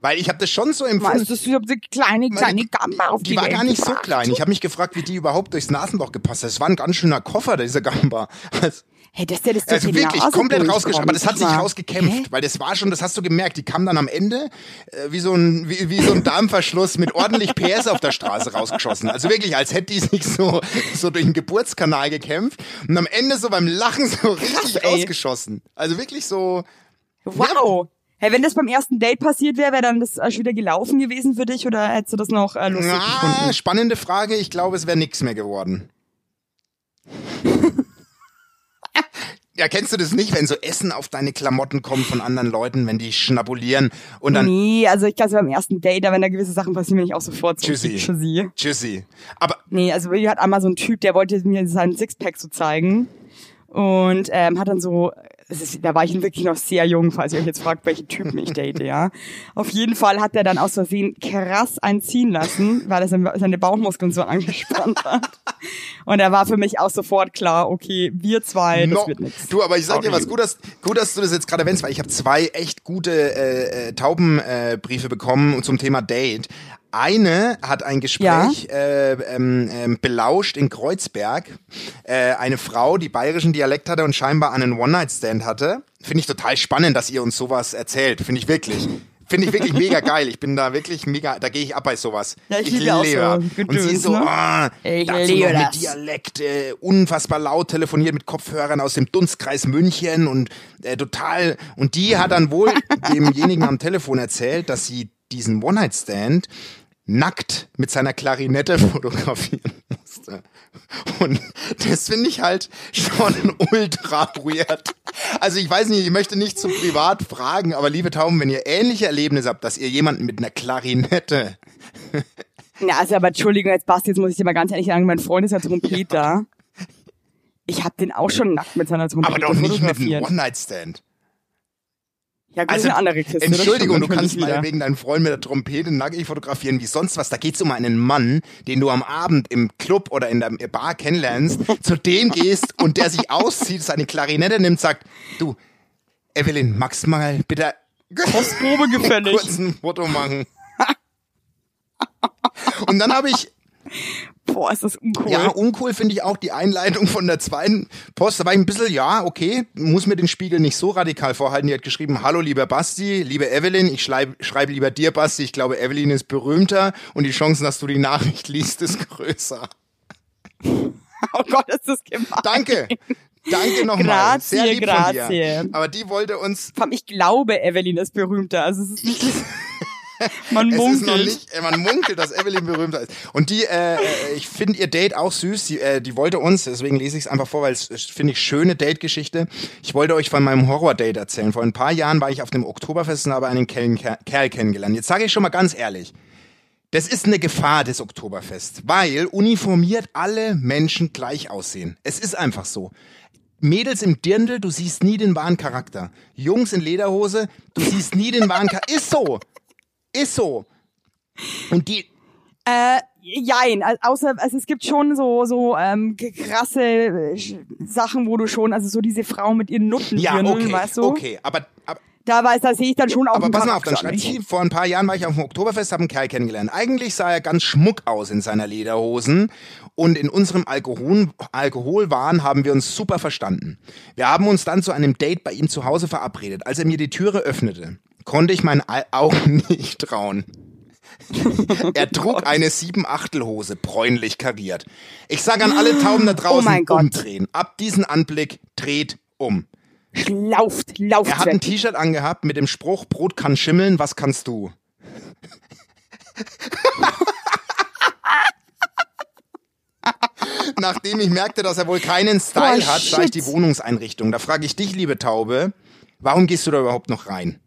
Speaker 1: Weil ich habe das schon so empfunden.
Speaker 2: Weißt du, ich hab so kleine, kleine Gamba auf die,
Speaker 1: Die war
Speaker 2: Welt
Speaker 1: gar nicht so
Speaker 2: gebracht.
Speaker 1: klein. Ich habe mich gefragt, wie die überhaupt durchs Nasenloch gepasst hat. Das war ein ganz schöner Koffer, dieser Gamba. Also,
Speaker 2: Hey, dass der das durch
Speaker 1: also wirklich
Speaker 2: Nase
Speaker 1: komplett rausgeschafft. Aber das hat sich rausgekämpft,
Speaker 2: Hä?
Speaker 1: weil das war schon, das hast du gemerkt. Die kam dann am Ende äh, wie so ein wie, wie so ein Darmverschluss mit ordentlich PS auf der Straße rausgeschossen. Also wirklich, als hätte die sich so so durch den Geburtskanal gekämpft und am Ende so beim Lachen so richtig
Speaker 2: ey.
Speaker 1: rausgeschossen. Also wirklich so.
Speaker 2: Wow. Hey, wenn das beim ersten Date passiert wäre, wäre dann das äh, schon wieder gelaufen gewesen für dich oder hättest du das noch äh, lustig
Speaker 1: Ah,
Speaker 2: gefunden?
Speaker 1: spannende Frage. Ich glaube, es wäre nix mehr geworden. <laughs> Ja, kennst du das nicht, wenn so Essen auf deine Klamotten kommt von anderen Leuten, wenn die schnabulieren und dann
Speaker 2: nee, also ich glaube, beim ersten Date, da wenn da gewisse Sachen passieren, bin ich auch sofort so
Speaker 1: Tschüssi.
Speaker 2: Tschüssi.
Speaker 1: Tschüssi. Aber
Speaker 2: Nee, also Willi hat einmal so einen Typ, der wollte mir seinen Sixpack so zeigen und ähm, hat dann so, ist, da war ich wirklich noch sehr jung, falls ihr euch jetzt fragt, welchen Typen ich date, ja. Auf jeden Fall hat er dann aus Versehen krass einziehen lassen, weil er seine Bauchmuskeln so angespannt hat. Und da war für mich auch sofort klar, okay, wir zwei, das
Speaker 1: no,
Speaker 2: wird nichts.
Speaker 1: du, aber ich sag dir was, gut, dass, gut, dass du das jetzt gerade erwähnst, weil ich habe zwei echt gute äh, äh, Taubenbriefe äh, Briefe bekommen zum Thema Date. Eine hat ein Gespräch äh, ähm, ähm, belauscht in Kreuzberg. Äh, eine Frau, die bayerischen Dialekt hatte und scheinbar einen One-Night-Stand hatte. Finde ich total spannend, dass ihr uns sowas erzählt. Finde ich wirklich. Finde ich wirklich mega geil. Ich bin da wirklich mega, da gehe ich ab bei sowas.
Speaker 2: Ja, ich liebe auch so
Speaker 1: Und sie so,
Speaker 2: ne?
Speaker 1: ah,
Speaker 2: Ich
Speaker 1: dazu
Speaker 2: liebe
Speaker 1: noch mit. Dialekt, äh, unfassbar laut telefoniert mit Kopfhörern aus dem Dunstkreis München und äh, total. Und die hat dann wohl <laughs> demjenigen am Telefon erzählt, dass sie diesen One-Night-Stand nackt mit seiner Klarinette <laughs> fotografieren musste. Und das finde ich halt schon <laughs> ultra weird. Also ich weiß nicht, ich möchte nicht zu privat fragen, aber liebe Tauben, wenn ihr ähnliche Erlebnisse habt, dass ihr jemanden mit einer Klarinette <laughs>
Speaker 2: Na, also aber Entschuldigung, jetzt Basti, jetzt muss ich dir mal ganz ehrlich sagen, mein Freund ist ja Trompeter. Ich habe den auch schon nackt mit seiner Trompete
Speaker 1: aber doch nicht mit einem. One-Night-Stand.
Speaker 2: Ja, gut,
Speaker 1: Also,
Speaker 2: eine andere Kiste.
Speaker 1: Entschuldigung, du kannst
Speaker 2: wieder.
Speaker 1: meinetwegen deinen Freund mit der Trompete nackig fotografieren wie sonst was. Da geht's um einen Mann, den du am Abend im Club oder in der Bar kennenlernst, <laughs> zu dem gehst und der sich auszieht, seine Klarinette nimmt, sagt, du, Evelyn, magst mal bitte
Speaker 2: Kostprobe <laughs> gefällig.
Speaker 1: kurz ein Foto machen? <laughs> Und dann habe ich
Speaker 2: Boah, ist das uncool.
Speaker 1: Ja, uncool finde ich auch die Einleitung von der zweiten Post. Da war ich ein bisschen, ja, okay, muss mir den Spiegel nicht so radikal vorhalten. Die hat geschrieben, hallo lieber Basti, liebe Evelyn, ich schreibe schreib lieber dir, Basti, ich glaube, Evelyn ist berühmter und die Chancen, dass du die Nachricht liest, ist größer. <laughs>
Speaker 2: Oh Gott, ist das gemein.
Speaker 1: Danke. Danke nochmal.
Speaker 2: Grazie,
Speaker 1: Sehr lieb von
Speaker 2: grazie.
Speaker 1: dir. Aber die wollte uns
Speaker 2: Ich glaube, Evelyn ist berühmter. Also es ist nicht. <laughs> <laughs> Man munkelt.
Speaker 1: nicht, äh, man munkelt, dass Evelyn berühmter ist. Und die, äh, äh, ich finde ihr Date auch süß. Die, äh, die wollte uns, deswegen lese ich es einfach vor, weil es es finde ich schöne Date-Geschichte. Ich wollte euch von meinem Horror-Date erzählen. Vor ein paar Jahren war ich auf dem Oktoberfest und habe einen Kerl, Kerl kennengelernt. Jetzt sage ich schon mal ganz ehrlich. Das ist eine Gefahr des Oktoberfest, weil uniformiert alle Menschen gleich aussehen. Es ist einfach so. Mädels im Dirndl, du siehst nie den wahren Charakter. Jungs in Lederhose, du siehst nie den wahren Charakter. Ist so. Ist so. Und die,
Speaker 2: Äh, jein, außer also es gibt schon so so ähm, krasse äh, Sachen, wo du schon also so diese Frau mit ihren Nutten,
Speaker 1: ja, okay,
Speaker 2: weißt du?
Speaker 1: okay, aber, aber,
Speaker 2: Da weiß, da sehe ich dann schon auch
Speaker 1: aber pass mal auf, dann
Speaker 2: nicht?
Speaker 1: sie, vor ein paar Jahren war ich auf dem Oktoberfest, habe einen Kerl kennengelernt. Eigentlich sah er ganz schmuck aus in seiner Lederhosen und in unserem Alkohol, Alkoholwahn haben wir uns super verstanden. Wir haben uns dann zu einem Date bei ihm zu Hause verabredet. Als er mir die Türe öffnete, konnte ich meinen Au- Augen <laughs> nicht trauen. er <laughs> trug eine Siebenachtelhose, bräunlich kariert. Ich sage an alle Tauben da draußen,
Speaker 2: mein Gott.
Speaker 1: umdrehen. Ab diesen Anblick dreht um.
Speaker 2: Lauft, lauft
Speaker 1: Er hat ein. T-Shirt angehabt mit dem Spruch, Brot kann schimmeln, was kannst du? <laughs> Nachdem ich merkte, dass er wohl keinen Style
Speaker 2: Boah,
Speaker 1: hat, sah ich die Wohnungseinrichtung. Da frage ich dich, liebe Taube, warum gehst du da überhaupt noch rein?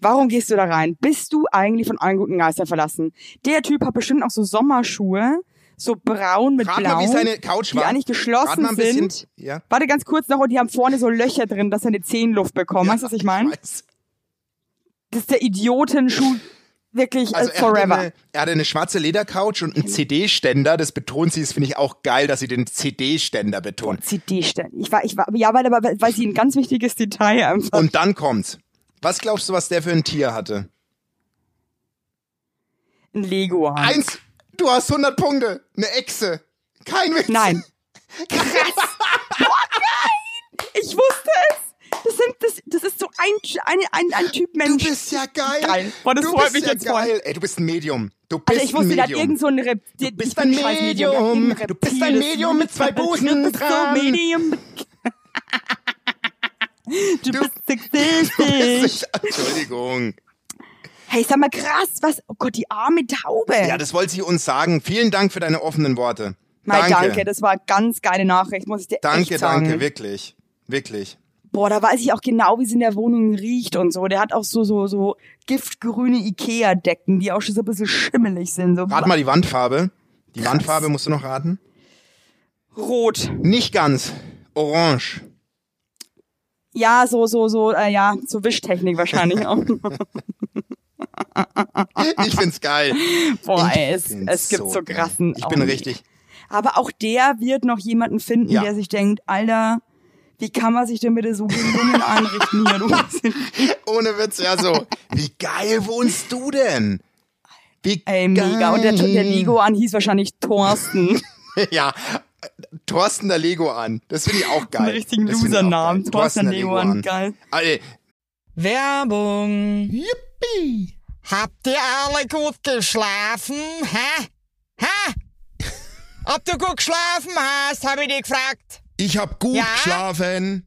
Speaker 2: Warum gehst du da rein? Bist du eigentlich von allen guten Geistern verlassen? Der Typ hat bestimmt auch so Sommerschuhe, so braun mit
Speaker 1: Rat
Speaker 2: blau,
Speaker 1: mal, wie seine Couch
Speaker 2: die
Speaker 1: war.
Speaker 2: eigentlich geschlossen
Speaker 1: mal ein bisschen.
Speaker 2: sind.
Speaker 1: Ja.
Speaker 2: Warte ganz kurz noch und die haben vorne so Löcher drin, dass seine Zehen Luft bekommen. weißt du, was ich meine? Das ist der Idiotenschuh. Wirklich
Speaker 1: Also
Speaker 2: äh,
Speaker 1: er hatte,
Speaker 2: forever.
Speaker 1: eine, er hatte eine schwarze Ledercouch und einen CD-Ständer. Das betont sie. Das finde ich auch geil, dass sie den CD-Ständer betont.
Speaker 2: CD-Stellen. Ich war, ich war, ja, weil, aber, weil sie ein ganz wichtiges Detail einfach.
Speaker 1: Und dann kommt's. Was glaubst du, was der für ein Tier hatte?
Speaker 2: ein Lego haben.
Speaker 1: Eins, du hast 100 Punkte. Eine Echse. Kein Witz.
Speaker 2: Nein. <laughs> Krass. <laughs> Boah, geil. Ich wusste es. Das, sind, das, das ist so ein, ein, ein, ein Typ
Speaker 1: Du
Speaker 2: Mensch.
Speaker 1: bist ja geil.
Speaker 2: Geil. Boah, das
Speaker 1: du
Speaker 2: freut
Speaker 1: bist
Speaker 2: mich
Speaker 1: ja
Speaker 2: jetzt voll.
Speaker 1: geil. Ey, du bist ein Medium. Du bist
Speaker 2: Also ich
Speaker 1: ein
Speaker 2: wusste,
Speaker 1: Medium.
Speaker 2: irgend so ein Rep
Speaker 1: Du bist ein Medium.
Speaker 2: Irgendein
Speaker 1: Du bist ein Medium mit zwei Busen
Speaker 2: Du bist so Medium. <laughs> Du, bist <laughs>
Speaker 1: Du
Speaker 2: sexistisch.
Speaker 1: bist- <laughs> Entschuldigung.
Speaker 2: Hey, sag mal krass, was? Oh Gott, die arme Taube.
Speaker 1: Ja, das wollte sie uns sagen. Vielen Dank für deine offenen Worte.
Speaker 2: Mal
Speaker 1: danke.
Speaker 2: danke, das war ganz geile Nachricht, muss ich dir
Speaker 1: Danke,
Speaker 2: echt sagen.
Speaker 1: danke, wirklich. Wirklich.
Speaker 2: Boah, da weiß ich auch genau, wie es in der Wohnung riecht und so. Der hat auch so, so, so giftgrüne Ikea-Decken, die auch schon so ein bisschen schimmelig sind. So
Speaker 1: Rat mal die Wandfarbe. Die Wandfarbe musst du noch raten.
Speaker 2: rot.
Speaker 1: Nicht ganz. Orange.
Speaker 2: Ja, so, so, so, äh, ja, so Wischtechnik wahrscheinlich auch. <laughs>
Speaker 1: Ich find's geil.
Speaker 2: Boah, ey, es, es gibt so,
Speaker 1: geil.
Speaker 2: krassen.
Speaker 1: Ich bin richtig.
Speaker 2: Aber auch der wird noch jemanden finden,
Speaker 1: Ja.
Speaker 2: der sich denkt, Alter, wie kann man sich denn bitte so gelungen einrichten hier? <laughs>
Speaker 1: Ohne Witz, ja so. Wie geil wohnst du denn? Wie
Speaker 2: Ey, mega. Und der, der
Speaker 1: geil.
Speaker 2: Lego an hieß wahrscheinlich Thorsten. <laughs>
Speaker 1: Ja, Thorsten der Lego an. Das finde ich auch geil.
Speaker 2: Einen richtigen
Speaker 1: Das find ich auch
Speaker 2: Losernamen.
Speaker 1: geil.
Speaker 2: Thorsten
Speaker 1: der
Speaker 2: Lego an. Geil.
Speaker 1: Alter,
Speaker 3: Werbung.
Speaker 5: Yippie! Habt ihr alle gut geschlafen? Hä? Hä? <laughs> Ob du gut geschlafen hast, habe ich dich gefragt.
Speaker 4: Ich hab gut
Speaker 5: Ja?
Speaker 4: geschlafen.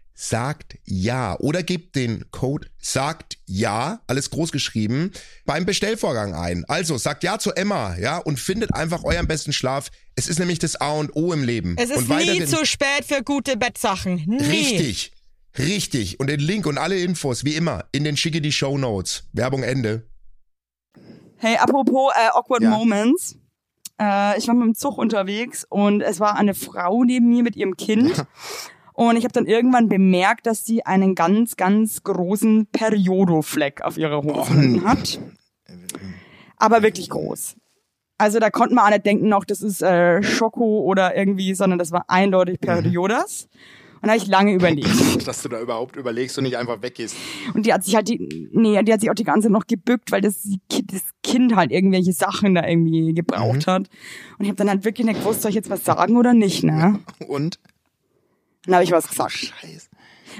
Speaker 4: sagt ja oder gebt den Code sagt ja, alles groß geschrieben, beim Bestellvorgang ein. Also sagt ja zu Emma, ja, und findet einfach euren besten Schlaf. Es ist nämlich das A und O im Leben.
Speaker 3: Es ist
Speaker 4: und
Speaker 3: nie zu spät für gute Bettsachen. Nie.
Speaker 4: Richtig. Richtig. Und den Link und alle Infos, wie immer, in den schicke die Show Notes. Werbung Ende.
Speaker 2: Hey, apropos äh, awkward
Speaker 1: Ja.
Speaker 2: moments. Äh, ich war mit dem Zug unterwegs und es war eine Frau neben mir mit ihrem Kind. <laughs> Und ich habe dann irgendwann bemerkt, dass sie einen ganz, ganz großen Periodofleck auf ihrer Hose hinten hat. Aber wirklich groß. Also da konnte man auch nicht denken noch, das ist äh, Schoko oder irgendwie, sondern das war eindeutig Periodas. Und da habe ich lange überlegt. <laughs>
Speaker 1: dass du da überhaupt überlegst und nicht einfach weggehst.
Speaker 2: Und die hat sich halt die, nee, die hat sich auch die ganze Zeit noch gebückt, weil das, das Kind halt irgendwelche Sachen da irgendwie gebraucht hat. Und ich habe dann halt wirklich nicht gewusst, soll ich jetzt was sagen oder nicht, ne?
Speaker 1: Und?
Speaker 2: Dann habe ich was gesagt.
Speaker 1: Scheiße.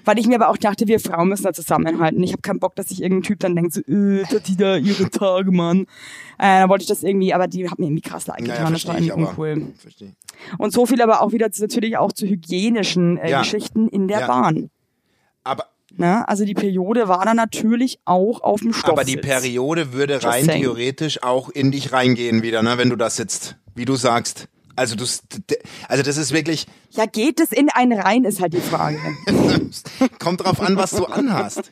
Speaker 2: Weil ich mir aber auch dachte, wir Frauen müssen da zusammenhalten. Ich habe keinen Bock, dass sich irgendein Typ dann denkt, so, äh, die da ihre Tage, Mann. Äh, da wollte ich das irgendwie, aber die hat mir irgendwie krass leid
Speaker 1: Naja,
Speaker 2: getan. das war irgendwie uncool.
Speaker 1: Verstehe.
Speaker 2: Und so viel aber auch wieder zu, natürlich auch zu hygienischen äh,
Speaker 1: Ja.
Speaker 2: Geschichten in der
Speaker 1: Ja.
Speaker 2: Bahn.
Speaker 1: Aber,
Speaker 2: Ne? Also die Periode war dann natürlich auch auf dem Stoff.
Speaker 1: aber die Periode würde rein theoretisch auch in dich reingehen wieder, ne, wenn du da sitzt, wie du sagst. Also du, also das ist wirklich,
Speaker 2: Ja, geht es in einen rein, ist halt die Frage. <laughs>
Speaker 1: kommt drauf an, was du anhast.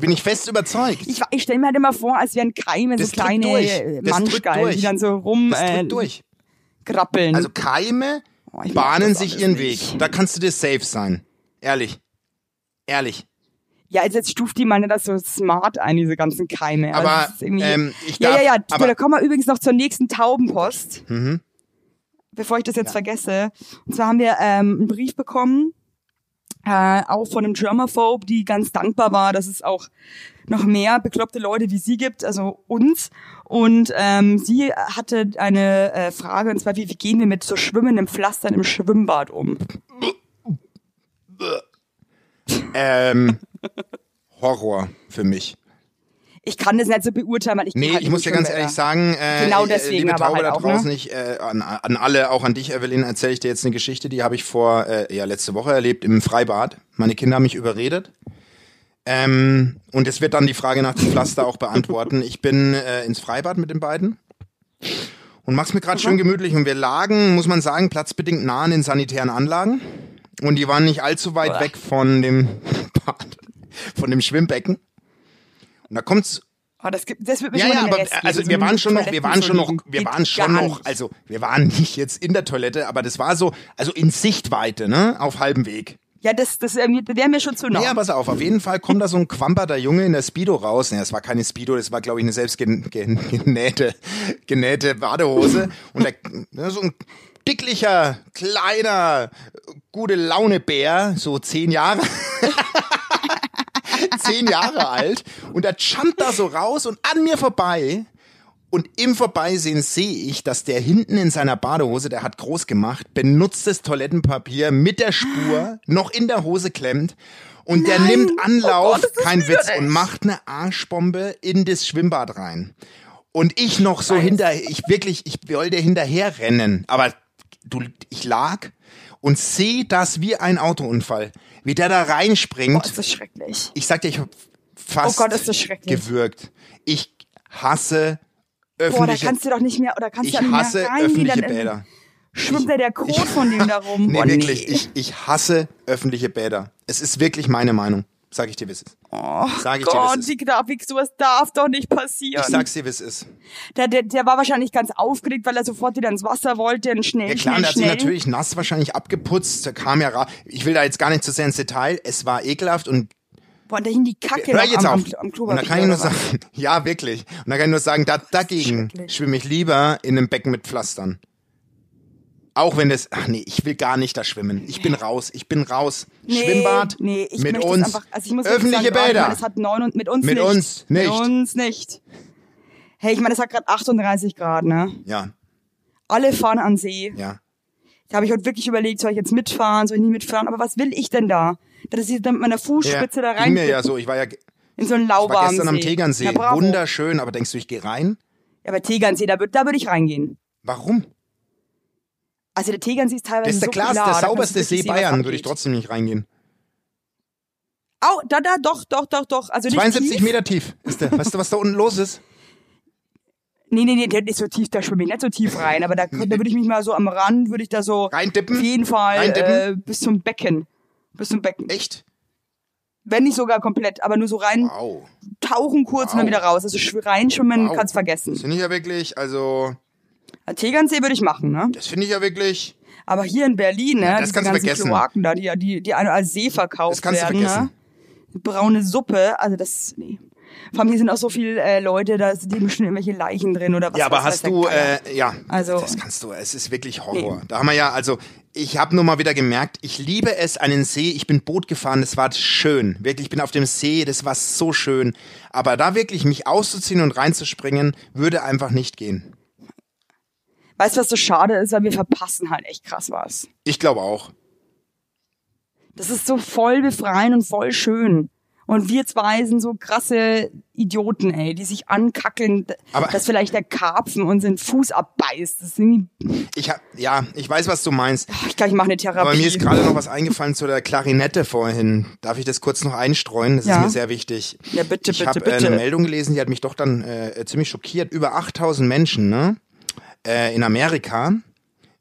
Speaker 1: Bin ich fest überzeugt.
Speaker 2: Ich, ich stelle mir halt immer vor, als wären Keime
Speaker 1: Das
Speaker 2: so kleine Manschgallen, die dann so rum äh, grappeln.
Speaker 1: Also Keime
Speaker 2: Oh,
Speaker 1: bahnen sich ihren
Speaker 2: nicht.
Speaker 1: Weg. Da kannst du dir safe sein. Ehrlich. Ehrlich.
Speaker 2: ja, also jetzt stuft die mal nicht das so smart ein, diese ganzen Keime. Also
Speaker 1: Aber,
Speaker 2: irgendwie-
Speaker 1: ähm, ich
Speaker 2: ja,
Speaker 1: darf-
Speaker 2: ja, ja,
Speaker 1: aber-
Speaker 2: da kommen wir übrigens noch zur nächsten Taubenpost.
Speaker 1: Mhm.
Speaker 2: Bevor ich das jetzt vergesse. Und zwar haben wir ähm, einen Brief bekommen, äh, auch von einem Germaphobe, die ganz dankbar war, dass es auch noch mehr bekloppte Leute wie sie gibt, also uns. Und ähm, sie hatte eine äh, Frage, und zwar, wie, wie gehen wir mit so schwimmenden Pflastern im Schwimmbad um?
Speaker 1: Ähm, Horror für mich.
Speaker 2: Ich kann das nicht so beurteilen, weil ich
Speaker 1: Nee,
Speaker 2: halt
Speaker 1: ich muss dir ganz ehrlich sagen, äh,
Speaker 2: Genau
Speaker 1: äh,
Speaker 2: deswegen
Speaker 1: liebe
Speaker 2: aber
Speaker 1: Taube
Speaker 2: halt
Speaker 1: da
Speaker 2: ne?
Speaker 1: draußen, ich, äh, an, an alle, auch an dich, Evelyn, erzähle ich dir jetzt eine Geschichte, die habe ich vor, äh, ja, letzte Woche erlebt im Freibad. Meine Kinder haben mich überredet. Ähm, und es wird dann die Frage nach dem Pflaster auch beantworten. Ich bin äh, ins Freibad mit den beiden und mach's mir gerade schön gemütlich. Und wir lagen, muss man sagen, platzbedingt nah an den sanitären Anlagen. Und die waren nicht allzu weit weg von dem <laughs> Bad, von dem Schwimmbecken. Und da kommt's
Speaker 2: Oh, das, gibt, das wird mir
Speaker 1: ja, ja, aber also
Speaker 2: geben,
Speaker 1: wir waren schon noch, wir waren schon noch, wir waren schon noch, also wir waren <laughs> nicht jetzt in der Toilette, aber das war so, also in Sichtweite, ne, auf halbem Weg.
Speaker 2: Ja, das, das wäre mir, schon zu nah.
Speaker 1: Ja, pass auf, auf jeden Fall kommt da so ein quamperter Junge in der Speedo raus. Ja, es war keine Speedo, das war, glaube ich, eine selbst gen- gen- <laughs> genähte, genähte Badehose. Und der, ne, so ein dicklicher, kleiner, gute Laune Bär, so zehn Jahre. <laughs> zehn Jahre alt. Und der jumpt da so raus und an mir vorbei. Und im Vorbeisehen sehe ich, dass der hinten in seiner Badehose, der hat groß gemacht, benutztes Toilettenpapier mit der Spur noch in der Hose klemmt. Und der nimmt Anlauf,
Speaker 2: Oh Gott,
Speaker 1: kein Witz,
Speaker 2: widerlich.
Speaker 1: und macht eine Arschbombe in das Schwimmbad rein. Und ich noch so hinter, ich wirklich, ich wollte hinterher rennen. Aber du, ich lag und sehe das wie ein Autounfall. Wie der da reinspringt
Speaker 2: Boah, ist das schrecklich.
Speaker 1: ich sag dir, ich hab fast
Speaker 2: Oh Gott, ist das schrecklich.
Speaker 1: gewürgt. Ich hasse
Speaker 2: Boah, da
Speaker 1: öffentliche,
Speaker 2: kannst du doch nicht mehr, oder kannst
Speaker 1: ich
Speaker 2: du ja nicht
Speaker 1: hasse
Speaker 2: mehr reingehen,
Speaker 1: öffentliche Bäder.
Speaker 2: Schwimmt da der Kot von dem da rum? <laughs>
Speaker 1: Nee,
Speaker 2: Boah,
Speaker 1: wirklich,
Speaker 2: nee.
Speaker 1: ich, ich hasse öffentliche Bäder. Es ist wirklich meine Meinung. Sag ich dir, wie es ist.
Speaker 2: Oh
Speaker 1: Sag ich dir,
Speaker 2: Gott,
Speaker 1: es ist.
Speaker 2: darf, wie, sowas darf doch nicht passieren.
Speaker 1: Ich sag's dir, wie es ist.
Speaker 2: Der, der, der war wahrscheinlich ganz aufgeregt, weil er sofort wieder ins Wasser wollte und schnell,
Speaker 1: Ja klar,
Speaker 2: schnell,
Speaker 1: der hat sich
Speaker 2: schnell.
Speaker 1: natürlich nass wahrscheinlich abgeputzt. Da kam ja ra Ich will da jetzt gar nicht zu sehr ins Detail. Es war ekelhaft und
Speaker 2: Boah, und da hing die Kacke
Speaker 1: Hör
Speaker 2: noch
Speaker 1: jetzt
Speaker 2: am,
Speaker 1: auf.
Speaker 2: am, am
Speaker 1: und
Speaker 2: Klopapier.
Speaker 1: da kann ich nur sagen, <laughs> ja wirklich. Und da kann ich nur sagen, da, dagegen schwimme ich lieber in einem Becken mit Pflastern. Auch wenn das, ach nee, ich will gar nicht da schwimmen. Ich bin raus, ich bin raus.
Speaker 2: Nee,
Speaker 1: Schwimmbad
Speaker 2: nee, ich
Speaker 1: mit uns,
Speaker 2: Einfach, also ich
Speaker 1: öffentliche
Speaker 2: sagen,
Speaker 1: Bäder.
Speaker 2: Es hat neun und mit uns
Speaker 1: Mit
Speaker 2: nicht.
Speaker 1: uns nicht.
Speaker 2: Mit uns nicht. Hey, ich meine, es hat gerade 38 Grad, ne?
Speaker 1: Ja,
Speaker 2: Alle fahren an See.
Speaker 1: ja.
Speaker 2: Da habe ich heute wirklich überlegt, soll ich jetzt mitfahren, soll ich nicht mitfahren? Aber was will ich denn da? Dass ich dann mit meiner Fußspitze
Speaker 1: ja.
Speaker 2: da rein
Speaker 1: Ging mir ja so, ich war ja
Speaker 2: in so einen
Speaker 1: ich war gestern am
Speaker 2: See.
Speaker 1: Tegernsee.
Speaker 2: Ja.
Speaker 1: Wunderschön, aber denkst du, ich gehe rein?
Speaker 2: Ja, aber Tegernsee, da würde da würd ich reingehen.
Speaker 1: Warum?
Speaker 2: Also der Tegernsee ist teilweise
Speaker 1: Das ist der
Speaker 2: so
Speaker 1: klar,
Speaker 2: klar,
Speaker 1: der sauberste See Bayern, würde ich trotzdem nicht reingehen.
Speaker 2: Au, da, da, doch, doch, doch, doch. Also nicht
Speaker 1: 72
Speaker 2: tief.
Speaker 1: Meter tief ist der. Weißt du, was da unten los ist?
Speaker 2: Nee, nee, nee, der ist so tief, da schwimme ich nicht so tief rein. Aber da, da würde ich mich mal so am Rand, würde ich da so
Speaker 1: Reindippen?
Speaker 2: auf jeden Fall äh, bis zum Becken. Bis zum Becken.
Speaker 1: Echt?
Speaker 2: Wenn nicht sogar komplett, aber nur so rein
Speaker 1: Wow.
Speaker 2: tauchen kurz und dann
Speaker 1: Wow.
Speaker 2: wieder raus. Also schw- reinschwimmen
Speaker 1: Wow.
Speaker 2: kannst vergessen.
Speaker 1: Das finde ich ja wirklich, also,
Speaker 2: Tegernsee würde ich machen, ne?
Speaker 1: das finde ich ja wirklich,
Speaker 2: Aber hier in Berlin, ne,
Speaker 1: Ja, das kannst du vergessen.
Speaker 2: Kloaken da, die, die, die als See verkauft
Speaker 1: Das kannst du
Speaker 2: werden,
Speaker 1: vergessen.
Speaker 2: ne? Braune Suppe, also das, nee. Vor allem hier sind auch so viele äh, Leute, da sind eben schon irgendwelche Leichen drin oder was
Speaker 1: ja, aber
Speaker 2: weiß
Speaker 1: hast du, äh, ja,
Speaker 2: Also-
Speaker 1: das kannst du, es ist wirklich Horror. Da haben wir ja, also, ich habe nur mal wieder gemerkt, ich liebe es, einen See, ich bin Boot gefahren, das war schön, wirklich, ich bin auf dem See, das war so schön, aber da wirklich mich auszuziehen und reinzuspringen, würde einfach nicht gehen.
Speaker 2: Weißt du, was so schade ist, weil wir verpassen halt echt krass was.
Speaker 1: Ich glaube auch.
Speaker 2: Das ist so voll befreiend und voll schön. Und wir zwei sind so krasse Idioten, ey, die sich ankackeln,
Speaker 1: Aber-
Speaker 2: dass vielleicht der Karpfen uns den Fuß abbeißt. Das ist irgendwie,
Speaker 1: Ich hab, ja, ich weiß, was du meinst.
Speaker 2: Ach, ich glaube, ich mache eine Therapie.
Speaker 1: Aber mir ist gerade noch was eingefallen zu der Klarinette vorhin. Darf ich das kurz noch einstreuen? Das
Speaker 2: Ja.
Speaker 1: ist mir sehr wichtig.
Speaker 2: Ja, bitte,
Speaker 1: ich
Speaker 2: bitte,
Speaker 1: habe äh,
Speaker 2: bitte.
Speaker 1: eine Meldung gelesen, die hat mich doch dann äh, ziemlich schockiert. Über 8000 Menschen ne, äh, in Amerika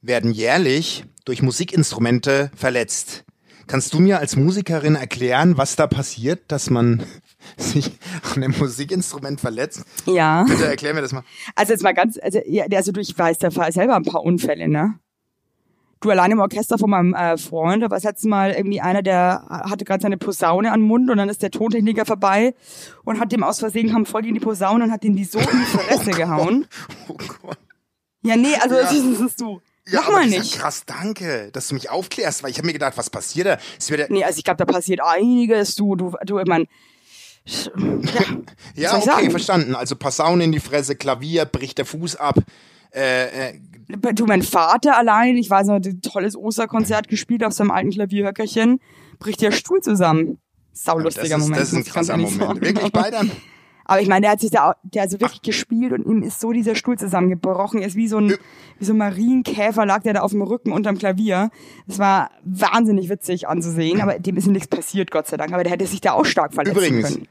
Speaker 1: werden jährlich durch Musikinstrumente verletzt. Kannst du mir als Musikerin erklären, was da passiert, dass man <laughs> sich an einem Musikinstrument verletzt?
Speaker 2: Ja.
Speaker 1: Bitte erklär mir das mal.
Speaker 2: Also jetzt mal ganz, also, ja, also du, ich weiß da war selber ein paar Unfälle, ne? Du allein im Orchester von meinem äh, Freund, da war das letzte Mal irgendwie einer, der hatte gerade seine Posaune am Mund und dann ist der Tontechniker vorbei und hat dem aus Versehen kam voll in die Posaune und hat ihm die so in die <laughs> Fresse gehauen.
Speaker 1: Oh Gott.
Speaker 2: Ja, nee, also
Speaker 1: Ja.
Speaker 2: das, ist, du.
Speaker 1: Ja,
Speaker 2: Mach
Speaker 1: aber
Speaker 2: mal
Speaker 1: das ist
Speaker 2: nicht.
Speaker 1: Ja krass, danke, dass du mich aufklärst, weil ich habe mir gedacht, was passiert da? Ja,
Speaker 2: Nee, also ich glaube, da passiert einiges, du, du, du, ich mein, <laughs> ja,
Speaker 1: ja okay,
Speaker 2: sagen?
Speaker 1: verstanden. Also Posaune in die Fresse, Klavier, bricht der Fuß ab. Äh, äh,
Speaker 2: du, mein Vater allein, ich weiß noch, ein tolles Osterkonzert gespielt auf seinem alten Klavierhöckerchen, bricht der Stuhl zusammen.
Speaker 1: das,
Speaker 2: Saulustiger
Speaker 1: ist,
Speaker 2: Moment.
Speaker 1: das ist ein krasser Moment. Wirklich beide? <laughs>
Speaker 2: Aber ich meine, der hat sich da, der hat so wirklich gespielt und ihm ist so dieser Stuhl zusammengebrochen. Er ist wie so ein, wie so ein Marienkäfer lag der da auf dem Rücken unterm Klavier. Das war wahnsinnig witzig anzusehen, aber dem ist nichts passiert, Gott sei Dank. Aber der hätte sich da auch stark verletzen
Speaker 1: Übrigens,
Speaker 2: können.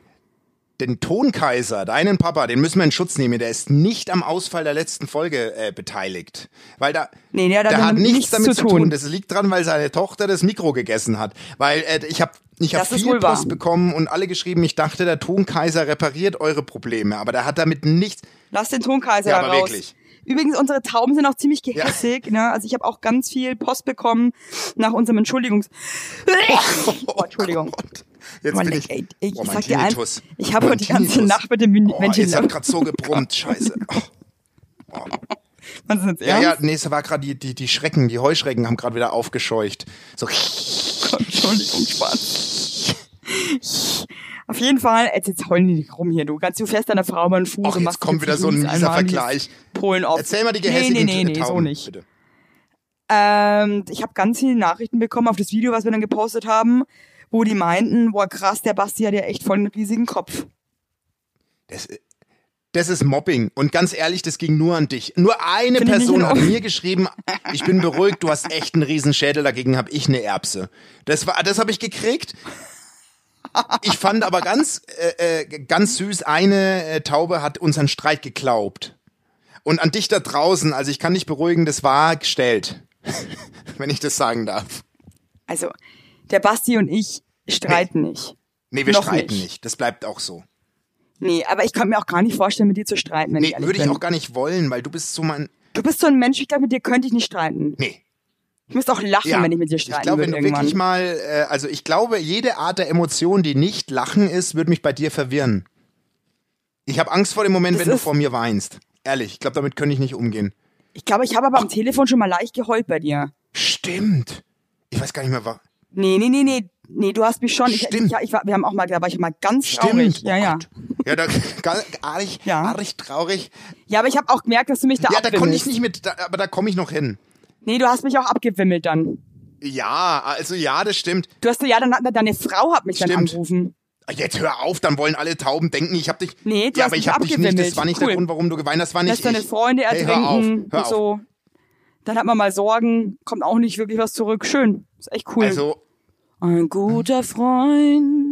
Speaker 1: Den Tonkaiser, deinen Papa, den müssen wir in Schutz nehmen. Der ist nicht am Ausfall der letzten Folge äh, beteiligt. Weil da,
Speaker 2: Nee, der hat
Speaker 1: der hat nichts
Speaker 2: nichts
Speaker 1: damit
Speaker 2: zu
Speaker 1: tun.
Speaker 2: tun.
Speaker 1: Das liegt dran, weil seine Tochter das Mikro gegessen hat. Weil äh, ich habe ich hab
Speaker 2: Das
Speaker 1: viel. Post bekommen und alle geschrieben, ich dachte, der Tonkaiser repariert eure Probleme. Aber der hat damit nichts...
Speaker 2: Lass den Tonkaiser
Speaker 1: Ja, aber
Speaker 2: raus.
Speaker 1: wirklich.
Speaker 2: Übrigens, unsere Tauben sind auch ziemlich gehässig. Ne? Also ich habe auch ganz viel Post bekommen nach unserem Entschuldigungs... oh, Entschuldigung.
Speaker 1: Gott. Jetzt
Speaker 2: Boah,
Speaker 1: bin ich...
Speaker 2: ey, ich,
Speaker 1: Boah,
Speaker 2: ich sag dir eins, ich habe heute die ganze. Nacht mit dem Vin-
Speaker 1: Oh, es
Speaker 2: Ventilator.
Speaker 1: hat gerade so gebrummt, scheiße. <laughs> Oh.
Speaker 2: Was ist jetzt
Speaker 1: Ja, ja, nee, es war gerade die, die, die Schrecken, die Heuschrecken haben gerade wieder aufgescheucht. So, <laughs>
Speaker 2: Entschuldigung, Spaß. <laughs> Auf jeden Fall, jetzt, jetzt heulen die nicht rum hier, du. Ganz, du fährst deiner Frau über den Fuß
Speaker 1: Ach, jetzt
Speaker 2: machst
Speaker 1: kommt wieder so ein mieser Vergleich.
Speaker 2: Polen auf.
Speaker 1: erzähl mal die
Speaker 2: Nee,
Speaker 1: gehässigen
Speaker 2: nee, nee, nee,
Speaker 1: Tauben,
Speaker 2: so nicht.
Speaker 1: bitte.
Speaker 2: Ähm, ich habe ganz viele Nachrichten bekommen auf das Video, was wir dann gepostet haben, wo die meinten, boah krass, der Basti hat ja echt voll einen riesigen Kopf.
Speaker 1: Das, das ist Mobbing. Und ganz ehrlich, das ging nur an dich. Nur eine
Speaker 2: Find
Speaker 1: Person hat mir geschrieben, ich bin beruhigt, du hast echt einen Riesenschädel, dagegen habe ich eine Erbse. Das war, das habe ich gekriegt. Ich fand aber ganz, äh, äh, ganz süß, eine äh, Taube hat unseren Streit geglaubt. Und an dich da draußen, also ich kann dich beruhigen, das war gestellt. <laughs> Wenn ich das sagen darf.
Speaker 2: Also, der Basti und ich streiten nicht.
Speaker 1: Nee, wir
Speaker 2: Noch
Speaker 1: streiten
Speaker 2: nicht.
Speaker 1: nicht. Das bleibt auch so.
Speaker 2: Nee, aber ich kann mir auch gar nicht vorstellen, mit dir zu streiten, wenn
Speaker 1: Nee,
Speaker 2: ich
Speaker 1: würde ich
Speaker 2: bin.
Speaker 1: auch gar nicht wollen, weil du bist so mein.
Speaker 2: Du bist so ein Mensch, ich glaube, mit dir könnte ich nicht streiten.
Speaker 1: Nee.
Speaker 2: Ich müsste auch lachen,
Speaker 1: Ja.
Speaker 2: wenn ich mit dir
Speaker 1: Ich
Speaker 2: streiten
Speaker 1: glaube, wenn du wirklich mal, äh, also ich glaube, jede Art der Emotion, die nicht Lachen ist, wird mich bei dir verwirren. Ich habe Angst vor dem Moment,
Speaker 2: Das
Speaker 1: wenn du vor mir weinst. Ehrlich, ich glaube, damit könnte ich nicht umgehen.
Speaker 2: Ich glaube, ich habe aber am Telefon schon mal leicht geheult bei dir.
Speaker 1: Stimmt. Ich weiß gar nicht mehr, was.
Speaker 2: Nee, nee, nee, nee. Nee, du hast mich schon. Ich,
Speaker 1: Stimmt.
Speaker 2: ja, ich war, wir haben auch mal, da war ich mal ganz
Speaker 1: Stimmt.
Speaker 2: traurig. Ja,
Speaker 1: Oh
Speaker 2: ja.
Speaker 1: Ja, da gar, arg,
Speaker 2: Ja.
Speaker 1: arg traurig.
Speaker 2: Ja, aber ich habe auch gemerkt, dass du mich da
Speaker 1: Ja, da konnte ich nicht mit, da, aber da komme ich noch hin.
Speaker 2: Nee, du hast mich auch abgewimmelt dann.
Speaker 1: Ja, also ja, das stimmt.
Speaker 2: Du hast ja dann deine Frau hat mich dann
Speaker 1: Stimmt.
Speaker 2: angerufen.
Speaker 1: Jetzt hör auf, dann wollen alle Tauben denken, ich hab dich.
Speaker 2: Nee, du
Speaker 1: ja,
Speaker 2: hast
Speaker 1: aber ich hab dich nicht. Das war nicht
Speaker 2: Cool.
Speaker 1: der Grund, warum du geweint hast. Das war nicht
Speaker 2: Lässt deine. Freunde
Speaker 1: Hey,
Speaker 2: ertrinken
Speaker 1: hör auf, hör
Speaker 2: und so. Dann hat man mal Sorgen, kommt auch nicht wirklich was zurück. Schön. Ist echt cool.
Speaker 1: Also,
Speaker 2: Ein guter Freund,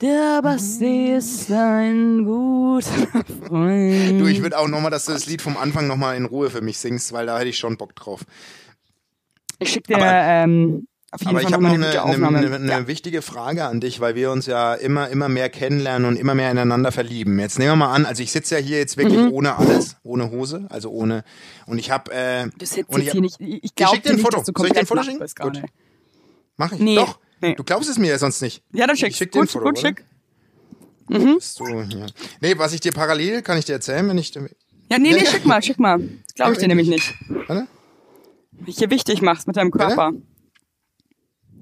Speaker 2: der Basti ist ein guter Freund.
Speaker 1: du, ich würde auch nochmal, dass du das Lied vom Anfang nochmal in Ruhe für mich singst, weil da hätte ich schon Bock drauf.
Speaker 2: Ich schick dir
Speaker 1: Aber-
Speaker 2: ähm, auf jeden
Speaker 1: Aber
Speaker 2: Fall
Speaker 1: ich habe
Speaker 2: noch
Speaker 1: eine,
Speaker 2: eine
Speaker 1: eine, eine,
Speaker 2: ja.
Speaker 1: wichtige Frage an dich, weil wir uns ja immer, immer mehr kennenlernen und immer mehr ineinander verlieben. Jetzt nehmen wir mal an, also ich sitze ja hier jetzt wirklich
Speaker 2: Mhm.
Speaker 1: ohne alles, ohne Hose, also ohne, und ich habe, äh,
Speaker 2: Du sitzt
Speaker 1: und
Speaker 2: jetzt
Speaker 1: ich
Speaker 2: hier
Speaker 1: hab-
Speaker 2: nicht. Ich
Speaker 1: Ich
Speaker 2: glaube
Speaker 1: schick dir ein Foto. Soll ich dir ein Foto schicken? Mach ich.
Speaker 2: Nee.
Speaker 1: Doch.
Speaker 2: Nee.
Speaker 1: Du glaubst es mir ja sonst nicht.
Speaker 2: Ja, dann
Speaker 1: Ich
Speaker 2: schick.
Speaker 1: schick dir
Speaker 2: gut,
Speaker 1: Foto,
Speaker 2: gut,
Speaker 1: oder?
Speaker 2: schick.
Speaker 1: Bist du, ja. Nee, was ich dir parallel, kann ich dir erzählen, wenn ich,
Speaker 2: Ja, nee, nee, schick mal, schick mal. Das glaube ich
Speaker 1: Ja,
Speaker 2: dir nämlich nicht.
Speaker 1: warte.
Speaker 2: Wie hier wichtig machst mit deinem Körper.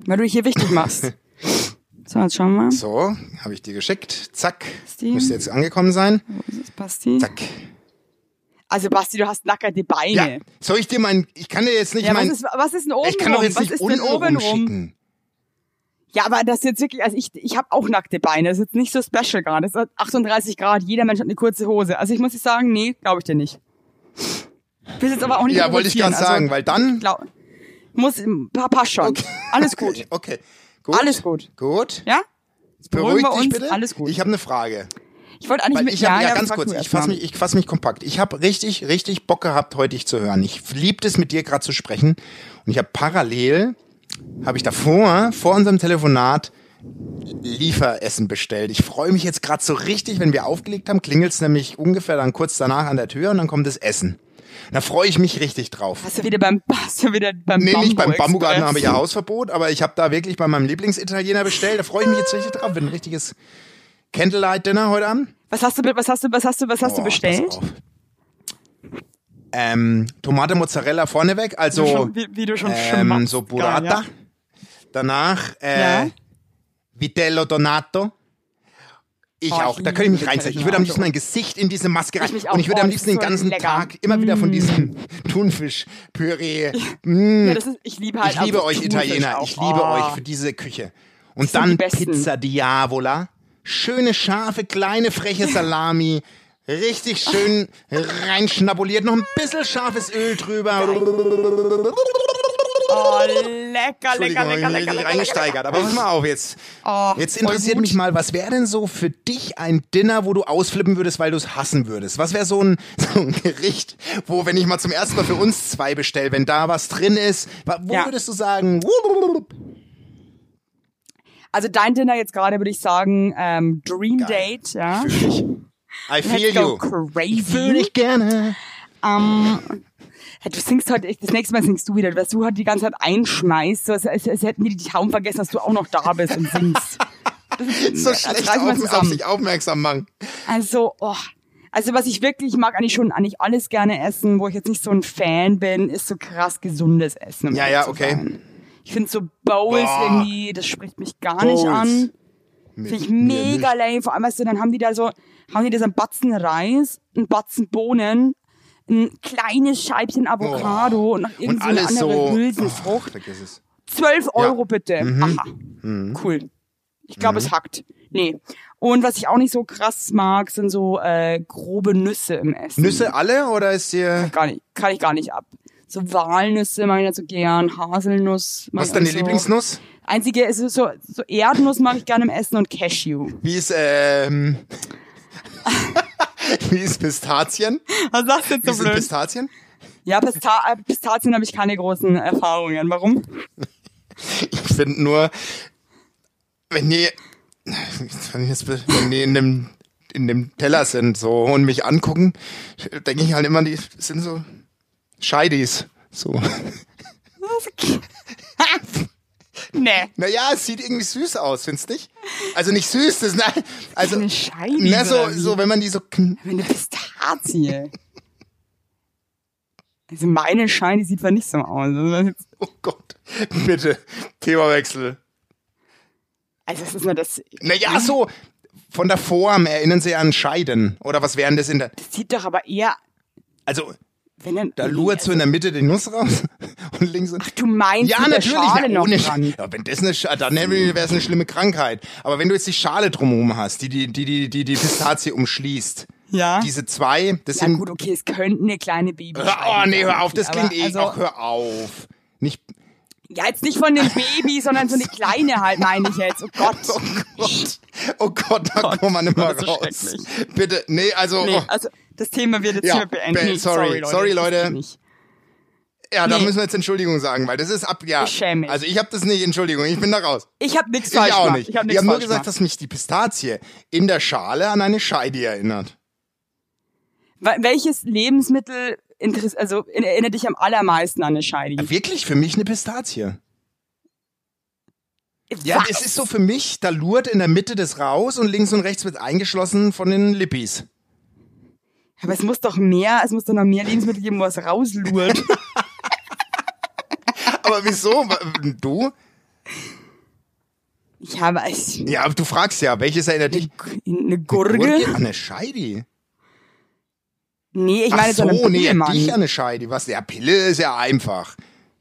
Speaker 2: Weil du dich hier wichtig machst. <laughs> So, jetzt schauen wir mal.
Speaker 1: So, habe ich dir geschickt. Zack.
Speaker 2: Steam.
Speaker 1: Müsste jetzt angekommen sein.
Speaker 2: Wo ist Basti?
Speaker 1: Zack.
Speaker 2: Also Basti, du hast nackerte
Speaker 1: Ja.
Speaker 2: Beine.
Speaker 1: Soll ich dir mein, ich kann dir jetzt nicht
Speaker 2: Ja, was
Speaker 1: mein,
Speaker 2: ist, was ist denn oben
Speaker 1: ich kann doch
Speaker 2: rum?
Speaker 1: jetzt
Speaker 2: Was
Speaker 1: nicht
Speaker 2: ist denn
Speaker 1: unten
Speaker 2: oben rum? Ja, aber das ist jetzt wirklich, also ich, ich habe auch nackte Beine. Das ist jetzt nicht so special gerade. Es ist 38 Grad, jeder Mensch hat eine kurze Hose. Also ich muss dir sagen, nee, glaube ich dir nicht. Bist jetzt aber auch nicht
Speaker 1: Ja, wollte ich gerade sagen, weil dann.
Speaker 2: glaub, muss, pa- passt schon. Alles gut. <laughs>
Speaker 1: Okay. Gut.
Speaker 2: Alles gut.
Speaker 1: Gut.
Speaker 2: Ja?
Speaker 1: Beruhig
Speaker 2: beruhigen wir
Speaker 1: dich
Speaker 2: uns,
Speaker 1: bitte.
Speaker 2: alles gut.
Speaker 1: Ich habe eine Frage.
Speaker 2: Ich wollte eigentlich mit,
Speaker 1: ich habe ja,
Speaker 2: ja,
Speaker 1: ganz kurz, ich fasse mich, ich fass mich kompakt. Ich habe richtig, richtig Bock gehabt, heute dich zu hören. Ich liebte es, mit dir gerade zu sprechen. Und ich habe parallel, habe ich davor, vor unserem Telefonat, Lieferessen bestellt. Ich freue mich jetzt gerade so richtig, wenn wir aufgelegt haben, klingelt es nämlich ungefähr dann kurz danach an der Tür und dann kommt das Essen. Da freue ich mich richtig drauf.
Speaker 2: Hast du wieder beim, <laughs> hast du wieder beim
Speaker 1: Nee, nicht beim
Speaker 2: Bambu
Speaker 1: Bambugarten habe ich ja Hausverbot, aber ich habe da wirklich bei meinem Lieblingsitaliener bestellt. Da freue ich mich jetzt richtig drauf. Wird ein richtiges Candlelight-Dinner heute Abend.
Speaker 2: Was hast du, was hast du, was hast du, was hast du
Speaker 1: Oh,
Speaker 2: bestellt?
Speaker 1: Ähm, Tomate Mozzarella vorneweg, also
Speaker 2: Wie schon- wie, wie du schon
Speaker 1: ähm, so Burrata.
Speaker 2: ja.
Speaker 1: Danach äh,
Speaker 2: Ja.
Speaker 1: Vitello Donato. Ich
Speaker 2: Oh, ich
Speaker 1: auch, da könnte ich mich reinsetzen. Ich würde am liebsten mein Gesicht in diese Maske rein.
Speaker 2: Ich
Speaker 1: Und ich würde
Speaker 2: Oh,
Speaker 1: am liebsten den ganzen
Speaker 2: lecker.
Speaker 1: Tag immer wieder von diesem <laughs> Thunfischpüree. Mm.
Speaker 2: Ja, ist, ich liebe halt
Speaker 1: Ich liebe euch
Speaker 2: Thunfisch
Speaker 1: Italiener.
Speaker 2: auch.
Speaker 1: Ich liebe
Speaker 2: oh.
Speaker 1: euch für diese Küche. Und dann. Pizza Diavola. Schöne, scharfe, kleine, freche Salami. Richtig schön reinschnabuliert. Noch ein bisschen scharfes Öl drüber.
Speaker 2: Oh, lecker, lecker, lecker, lecker, lecker.
Speaker 1: reingesteigert. Aber pass mal auf jetzt.
Speaker 2: Oh,
Speaker 1: Jetzt interessiert mich mal, was wäre denn so für dich ein Dinner, wo du ausflippen würdest, weil du es hassen würdest? Was wäre so ein, <laughs> so ein Gericht, wo, wenn ich mal zum ersten Mal für uns zwei bestelle, wenn da was drin ist, wo
Speaker 2: Ja.
Speaker 1: würdest du sagen,
Speaker 2: Also dein Dinner jetzt gerade würde ich sagen, ähm, Dream Date, ja.
Speaker 1: fühl ich. I feel you.
Speaker 2: crazy.
Speaker 1: Ich fühl dich gerne.
Speaker 2: Ähm, du singst heute, das nächste Mal singst du wieder, dass du heute die ganze Zeit einschmeißt, so als, als, als hätten die die Tauben vergessen, dass du auch noch da bist und singst. <laughs>
Speaker 1: So schlecht auf, auf sich aufmerksam machen.
Speaker 2: Also, oh. Also was ich wirklich mag, eigentlich schon eigentlich alles gerne essen, wo ich jetzt nicht so ein Fan bin, ist so krass gesundes Essen. um
Speaker 1: Ja, ja, okay.
Speaker 2: sein. Ich finde so Bowls
Speaker 1: Boah.
Speaker 2: irgendwie, das spricht mich gar nicht
Speaker 1: Bowls.
Speaker 2: an.
Speaker 1: Mit
Speaker 2: Finde ich mega
Speaker 1: nicht.
Speaker 2: lame. Vor allem, weißt du, dann haben die da so, haben die da so einen Batzen Reis, einen Batzen Bohnen, ein kleines Scheibchen Avocado und noch
Speaker 1: Und
Speaker 2: irgend so eine
Speaker 1: alles
Speaker 2: andere
Speaker 1: so.
Speaker 2: Hülsenfrucht.
Speaker 1: Oh, vergiss es.
Speaker 2: 12 Euro bitte.
Speaker 1: Mhm.
Speaker 2: Aha. Cool. Ich glaube, es hackt. Nee. Und was ich auch nicht so krass mag, sind so äh, grobe Nüsse im Essen.
Speaker 1: Nüsse alle oder ist dir.
Speaker 2: Gar nicht, kann ich gar nicht ab. So Walnüsse mag ich nicht so gern, Haselnuss.
Speaker 1: Was ist deine
Speaker 2: so.
Speaker 1: Lieblingsnuss?
Speaker 2: Einzige ist so, so Erdnuss mag ich gerne im Essen und Cashew.
Speaker 1: Wie ist, ähm. Wie ist Pistazien?
Speaker 2: Was sagst du jetzt
Speaker 1: Wie
Speaker 2: so
Speaker 1: sind
Speaker 2: blöd?
Speaker 1: Pistazien?
Speaker 2: Ja, Pista äh, Pistazien habe ich keine großen Erfahrungen. Warum?
Speaker 1: Ich finde nur, wenn die, wenn die, jetzt- wenn die in dem, in dem Teller sind so und mich angucken, denke ich halt immer, die sind so Scheidis. So. <laughs> <laughs>
Speaker 2: Nee.
Speaker 1: Naja, es sieht irgendwie süß aus, findest nicht? Also nicht süß, das ist, also,
Speaker 2: Eine Scheidis
Speaker 1: na, so, so, wenn man die so,
Speaker 2: Eine Pistazie. Also meine Scheine sieht zwar nicht so aus. Also das
Speaker 1: oh Gott, bitte, Themawechsel.
Speaker 2: Also es ist nur das,
Speaker 1: Naja, so, von der Form erinnern sie an Scheiden. Oder was wären das in der,
Speaker 2: das sieht doch aber eher,
Speaker 1: also,
Speaker 2: wenn dann,
Speaker 1: da lurt so in der Mitte die Nuss raus <laughs> und links und,
Speaker 2: Ach, du meinst
Speaker 1: Ja, natürlich.
Speaker 2: Schale
Speaker 1: ja,
Speaker 2: noch
Speaker 1: ohne
Speaker 2: dran.
Speaker 1: Sch- ja, wenn das eine, Sch- dann wäre es eine schlimme Krankheit. Aber wenn du jetzt die Schale drumherum hast, die die, die, die, die, die Pistazie umschließt,
Speaker 2: Ja.
Speaker 1: diese zwei, das
Speaker 2: Ja
Speaker 1: sind.
Speaker 2: gut, okay, es könnten eine kleine Baby
Speaker 1: Hör, oh nee, hör auf, das klingt eh.
Speaker 2: also,
Speaker 1: Ach, hör auf. Nicht.
Speaker 2: Ja, jetzt nicht von dem Baby, sondern so eine <laughs> kleine halt, meine ich jetzt. Oh Gott.
Speaker 1: Oh Gott. Oh Gott, da
Speaker 2: Gott,
Speaker 1: kommt man nicht raus.
Speaker 2: schrecklich.
Speaker 1: Bitte, nee, also.
Speaker 2: Nee,
Speaker 1: oh,
Speaker 2: also das Thema wird jetzt
Speaker 1: Ja,
Speaker 2: hier beenden.
Speaker 1: be- sorry, sorry, Leute.
Speaker 2: nicht.
Speaker 1: ja, da
Speaker 2: nee.
Speaker 1: müssen wir jetzt Entschuldigung sagen, weil das ist ab. Ja.
Speaker 2: Ich schäme mich.
Speaker 1: Also ich habe das nicht, Entschuldigung, ich bin da raus.
Speaker 2: Ich habe nichts
Speaker 1: Ich
Speaker 2: falsch
Speaker 1: auch
Speaker 2: gemacht.
Speaker 1: nicht.
Speaker 2: Ich habe
Speaker 1: Ich habe nur gesagt,
Speaker 2: gemacht.
Speaker 1: dass mich die Pistazie in der Schale an eine Scheide erinnert.
Speaker 2: Wel- Welches Lebensmittel also erinnert dich am allermeisten an eine Scheide?
Speaker 1: Wirklich, für mich eine Pistazie. Ja, es ist so für mich, da lurt in der Mitte das raus und links und rechts wird eingeschlossen von den Lippis.
Speaker 2: Aber es muss doch mehr, es muss doch noch mehr Lebensmittel geben, wo es rauslurt. <laughs> <laughs>
Speaker 1: Aber wieso? Wa- Du?
Speaker 2: ich habe es-
Speaker 1: Ja, aber du fragst ja, welches erinnert dich?
Speaker 2: eine Gurke.
Speaker 1: An eine Scheide.
Speaker 2: Nee, ich
Speaker 1: Ach
Speaker 2: meine so eine
Speaker 1: so, nee,
Speaker 2: Pille, Mann.
Speaker 1: dich eine Scheide. Was? Ja, Pille ist ja einfach.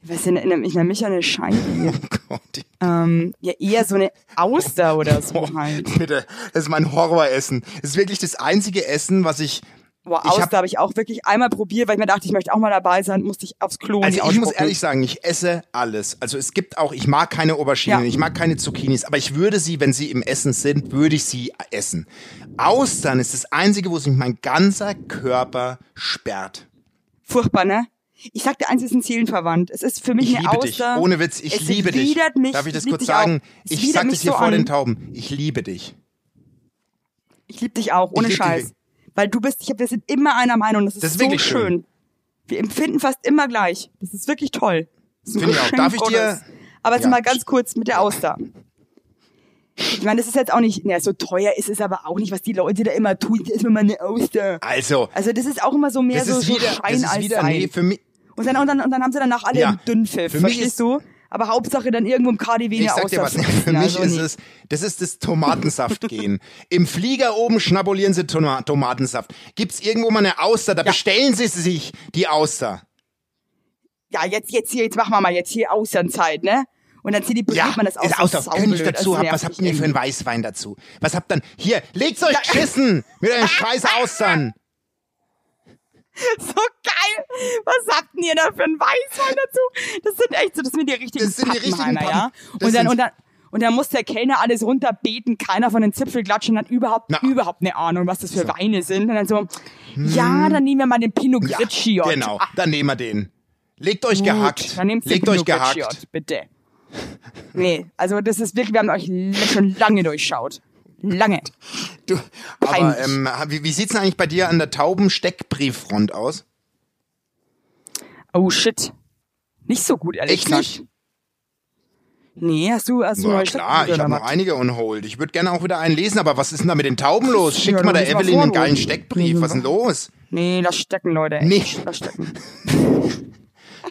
Speaker 2: Was erinnert mich nämlich an eine Scheibe. <laughs>
Speaker 1: Gott.
Speaker 2: ähm, ja, eher so eine Auster oder so
Speaker 1: Oh,
Speaker 2: halt.
Speaker 1: bitte, das ist mein Horroressen. Das ist wirklich das einzige Essen, was ich.
Speaker 2: Boah, Auster habe ich auch wirklich einmal probiert, weil ich mir dachte, ich möchte auch mal dabei sein, musste ich aufs Klo
Speaker 1: Also ich muss ehrlich sagen, ich esse alles. Also es gibt auch, ich mag keine Auberginen,
Speaker 2: Ja.
Speaker 1: ich mag keine Zucchinis, aber ich würde sie, wenn sie im Essen sind, würde ich sie essen. Austern ist das einzige, wo sich mein ganzer Körper sperrt.
Speaker 2: Furchtbar, ne? Ich sag dir eins, es ist ein Seelenverwandt. Es ist für mich
Speaker 1: Ich
Speaker 2: eine
Speaker 1: liebe dich.
Speaker 2: Auster.
Speaker 1: Ohne Witz, ich
Speaker 2: es
Speaker 1: liebe dich.
Speaker 2: Mich,
Speaker 1: Darf ich das kurz
Speaker 2: dich
Speaker 1: sagen? Ich sag das hier
Speaker 2: so
Speaker 1: vor
Speaker 2: an.
Speaker 1: den Tauben. Ich liebe dich.
Speaker 2: Ich liebe dich auch, ohne
Speaker 1: lieb dich.
Speaker 2: Scheiß. Weil du bist, ich hab, wir sind immer einer Meinung. Das ist,
Speaker 1: Das ist
Speaker 2: so
Speaker 1: wirklich schön.
Speaker 2: schön. Wir empfinden fast immer gleich. Das ist wirklich toll. Das ist ein
Speaker 1: Finde ich auch. Darf ich dir-.
Speaker 2: Aber jetzt
Speaker 1: Ja.
Speaker 2: mal ganz kurz mit der Auster. Ich meine, das ist jetzt auch nicht, ja, so teuer ist es aber auch nicht, was die Leute da immer tun. Das ist immer eine Auster.
Speaker 1: Also,
Speaker 2: Also das ist auch immer so mehr
Speaker 1: das
Speaker 2: so,
Speaker 1: ist
Speaker 2: so
Speaker 1: wieder,
Speaker 2: Schein
Speaker 1: das ist
Speaker 2: als
Speaker 1: wieder,
Speaker 2: Sein.
Speaker 1: nee, für mich,
Speaker 2: Und dann, und dann, und dann haben sie danach alle
Speaker 1: Ja.
Speaker 2: einen Dünnpfiff,
Speaker 1: Für mich
Speaker 2: verstehst
Speaker 1: ist-
Speaker 2: du? Aber Hauptsache dann irgendwo im KDW eine
Speaker 1: sag dir was,
Speaker 2: Auster <laughs>
Speaker 1: für mich
Speaker 2: also
Speaker 1: ist es, das ist das Tomatensaft-Gehen. Im Flieger oben schnabulieren sie Toma Tomatensaft. Gibt's irgendwo mal eine Auster, da bestellen sie sich die Auster.
Speaker 2: Ja, jetzt, jetzt hier, jetzt machen wir mal jetzt hier Austernzeit, ne? Und dann zieht die
Speaker 1: Ja,
Speaker 2: man das aus.
Speaker 1: ist ich
Speaker 2: saublöd.
Speaker 1: dazu
Speaker 2: nervt
Speaker 1: Was habt
Speaker 2: mich
Speaker 1: ihr für einen. Weißwein dazu? Was habt dann? Hier, legt's euch geschissen mit euren <laughs> scheiß Austern. <laughs>
Speaker 2: So geil! Was habt denn ihr da für einen Weißwein dazu? Das sind echt so, das sind die richtigen
Speaker 1: Das sind die richtigen
Speaker 2: ja?
Speaker 1: Pappen. Das
Speaker 2: Und dann, und dann, und dann muss der Kellner alles runterbeten, keiner von den Zipfelklatschen hat überhaupt,
Speaker 1: Na.
Speaker 2: überhaupt eine Ahnung, was das für Weine sind. Und dann so, ja, dann nehmen wir mal den Pinot
Speaker 1: Hm. Ja,
Speaker 2: Grigio.
Speaker 1: genau.
Speaker 2: Ah,
Speaker 1: Dann nehmen wir den. Legt euch
Speaker 2: gut,
Speaker 1: gehackt.
Speaker 2: Dann nehmt
Speaker 1: Legt
Speaker 2: Pinot
Speaker 1: euch gehackt.
Speaker 2: Grigio, bitte. Nee, also das ist wirklich, wir haben euch schon lange durchschaut. Lange.
Speaker 1: Du, aber ähm, wie, wie sieht's denn eigentlich bei dir an der tauben Steckbrieffront aus?
Speaker 2: Oh shit. Nicht so gut, ehrlich
Speaker 1: Echt
Speaker 2: gesagt.
Speaker 1: nicht?
Speaker 2: Nee, hast du, hast du
Speaker 1: Ja,
Speaker 2: neue
Speaker 1: klar, ich habe noch einige on hold. Ich würde gerne auch wieder einen lesen, aber was ist denn da mit den Tauben los? Schickt
Speaker 2: Ja,
Speaker 1: mal der
Speaker 2: mal
Speaker 1: Evelyn
Speaker 2: vor,
Speaker 1: einen geilen Steckbrief. Was ist denn los?
Speaker 2: Nee, lass stecken, Leute.
Speaker 1: Nee.
Speaker 2: Echt, Lass stecken. <laughs>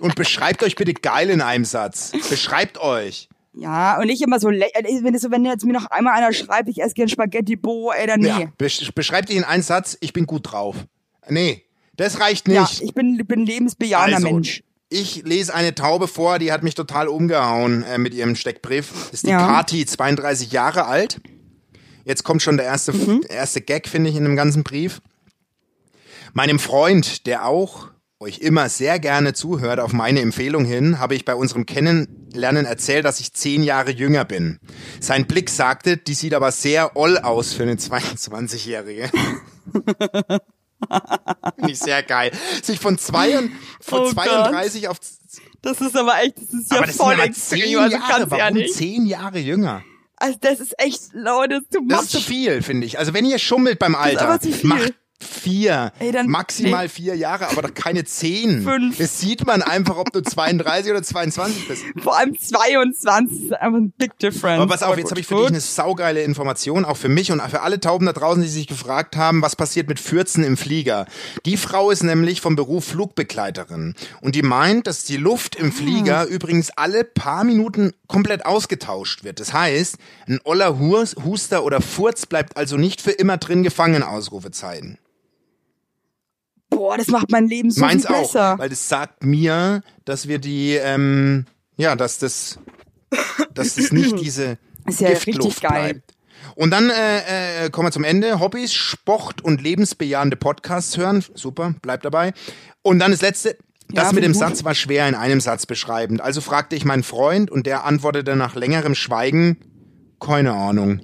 Speaker 1: Und beschreibt euch bitte geil in einem Satz. Beschreibt euch.
Speaker 2: Ja, und nicht immer so, äh, wenn, das so, wenn jetzt mir noch einmal einer schreibt, ich esse gern Spaghetti Bo, ey, dann nee.
Speaker 1: Ja, besch beschreibt dich in einem Satz, ich bin gut drauf. Nee, das reicht
Speaker 2: Ja,
Speaker 1: nicht.
Speaker 2: ich bin, bin lebensbejahender
Speaker 1: also,
Speaker 2: Mensch.
Speaker 1: ich lese eine Taube vor, die hat mich total umgehauen äh, mit ihrem Steckbrief. Das ist die
Speaker 2: Ja.
Speaker 1: Kati, 32 Jahre alt. Jetzt kommt schon der erste,
Speaker 2: Mhm.
Speaker 1: der erste Gag, finde ich, in dem ganzen Brief. Meinem Freund, der auch euch immer sehr gerne zuhört, auf meine Empfehlung hin, habe ich bei unserem Kennenlernen erzählt, dass ich zehn Jahre jünger bin. Sein Blick sagte, die sieht aber sehr oll aus für eine 22-Jährige. <laughs> Finde ich sehr geil. Sich von, zwei von
Speaker 2: Oh Gott.
Speaker 1: 32 auf...
Speaker 2: Das ist aber echt, das ist ja
Speaker 1: aber das
Speaker 2: voll extrem,
Speaker 1: zehn
Speaker 2: also
Speaker 1: Jahre.
Speaker 2: ganz
Speaker 1: Warum
Speaker 2: ehrlich.
Speaker 1: zehn Jahre jünger?
Speaker 2: Also das ist echt, Leute, too much.
Speaker 1: Das ist zu viel, finde ich. Also wenn ihr schummelt beim Alter, macht vier,
Speaker 2: Ey, dann-
Speaker 1: maximal
Speaker 2: nee.
Speaker 1: vier Jahre, aber doch keine zehn. <laughs>
Speaker 2: Fünf.
Speaker 1: Das sieht man einfach, ob du 32 oder 22 bist.
Speaker 2: Vor allem 22 ist einfach ein big difference.
Speaker 1: Aber pass auf,
Speaker 2: Aber
Speaker 1: jetzt habe ich für
Speaker 2: gut.
Speaker 1: dich eine saugeile Information, auch für mich und für alle Tauben da draußen, die sich gefragt haben, was passiert mit Fürzen im Flieger. Die Frau ist nämlich vom Beruf Flugbegleiterin und die meint, dass die Luft im Flieger
Speaker 2: Ah.
Speaker 1: übrigens alle paar Minuten komplett ausgetauscht wird. Das heißt, ein oller Hus- Huster oder Furz bleibt also nicht für immer drin gefangen, Ausrufezeichen.
Speaker 2: Boah, das macht mein Leben so
Speaker 1: Meins
Speaker 2: viel
Speaker 1: auch,
Speaker 2: besser.
Speaker 1: weil das sagt mir, dass wir die, ähm, ja, dass das, dass das nicht <laughs> diese
Speaker 2: Ist ja
Speaker 1: Giftluft
Speaker 2: richtig geil.
Speaker 1: bleibt. Und dann äh, äh, kommen wir zum Ende. Hobbys, Sport und lebensbejahende Podcasts hören. Super, bleibt dabei. Und dann das letzte. Das
Speaker 2: Ja,
Speaker 1: mit dem
Speaker 2: gut.
Speaker 1: Satz war schwer in einem Satz beschreibend. Also fragte ich meinen Freund und der antwortete nach längerem Schweigen, keine Ahnung.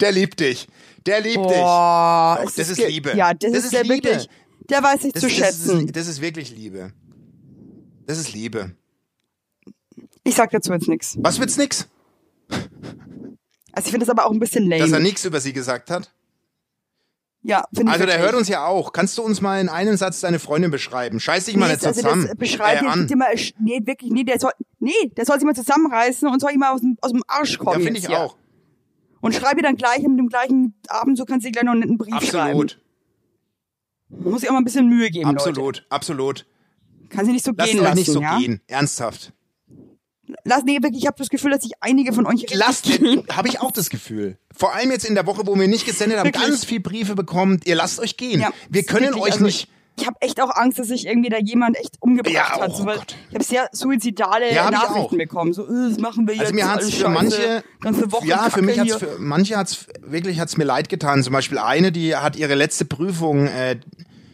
Speaker 1: Der liebt dich. Der liebt
Speaker 2: Boah,
Speaker 1: Doch,
Speaker 2: es
Speaker 1: das ist
Speaker 2: ge-
Speaker 1: Liebe.
Speaker 2: Ja, das,
Speaker 1: Das
Speaker 2: ist,
Speaker 1: ist Liebe.
Speaker 2: wirklich, der weiß sich
Speaker 1: dich.
Speaker 2: zu
Speaker 1: Das,
Speaker 2: schätzen.
Speaker 1: ist, das ist wirklich Liebe. Das ist Liebe.
Speaker 2: ich sag dazu jetzt nichts.
Speaker 1: Was wird's nix?
Speaker 2: Also ich finde das aber auch ein bisschen lame.
Speaker 1: Dass er nichts über sie gesagt hat?
Speaker 2: ja, finde ich
Speaker 1: Also der hört uns ja auch. Kannst du uns mal in einem Satz deine Freundin beschreiben? Scheiß dich mal
Speaker 2: Nee,
Speaker 1: so
Speaker 2: also
Speaker 1: zusammen.
Speaker 2: das beschreibt
Speaker 1: äh,
Speaker 2: jetzt
Speaker 1: an.
Speaker 2: mal, nee, wirklich, nee, der soll, nee, der soll sich mal zusammenreißen und soll ihm mal aus dem, aus dem Arsch kommen.
Speaker 1: Ja, finde ich
Speaker 2: jetzt hier.
Speaker 1: auch.
Speaker 2: Und schreibe ihr dann gleich mit dem gleichen Abend, so kannst du dir gleich noch einen Brief schreiben.
Speaker 1: Absolut.
Speaker 2: Man muss sich auch mal ein bisschen Mühe geben, Leute.
Speaker 1: Absolut. Absolut.
Speaker 2: Kann sie nicht so
Speaker 1: Lasst
Speaker 2: gehen lassen,
Speaker 1: nicht so
Speaker 2: ja?
Speaker 1: gehen. Ernsthaft.
Speaker 2: Lass, nee, wirklich, ich habe das Gefühl, dass sich einige von euch
Speaker 1: Lasst, habe ich auch das Gefühl. Vor allem jetzt in der Woche, wo wir nicht gesendet haben,
Speaker 2: Wirklich?
Speaker 1: ganz viel Briefe bekommen. Ihr lasst euch gehen.
Speaker 2: Ja,
Speaker 1: wir können euch
Speaker 2: also
Speaker 1: nicht,
Speaker 2: ich habe echt auch Angst, dass sich irgendwie da jemand echt umgebracht
Speaker 1: Ja,
Speaker 2: hat.
Speaker 1: oh
Speaker 2: So,
Speaker 1: Gott.
Speaker 2: ich habe sehr suizidale
Speaker 1: Ja,
Speaker 2: Nachrichten bekommen. So, äh, das machen wir jetzt.
Speaker 1: Also mir hat's für
Speaker 2: scheiße,
Speaker 1: manche,
Speaker 2: ganze Woche
Speaker 1: ja, für mich hat's für manche hat's wirklich hat's mir leid getan. Zum Beispiel eine, die hat ihre letzte Prüfung äh,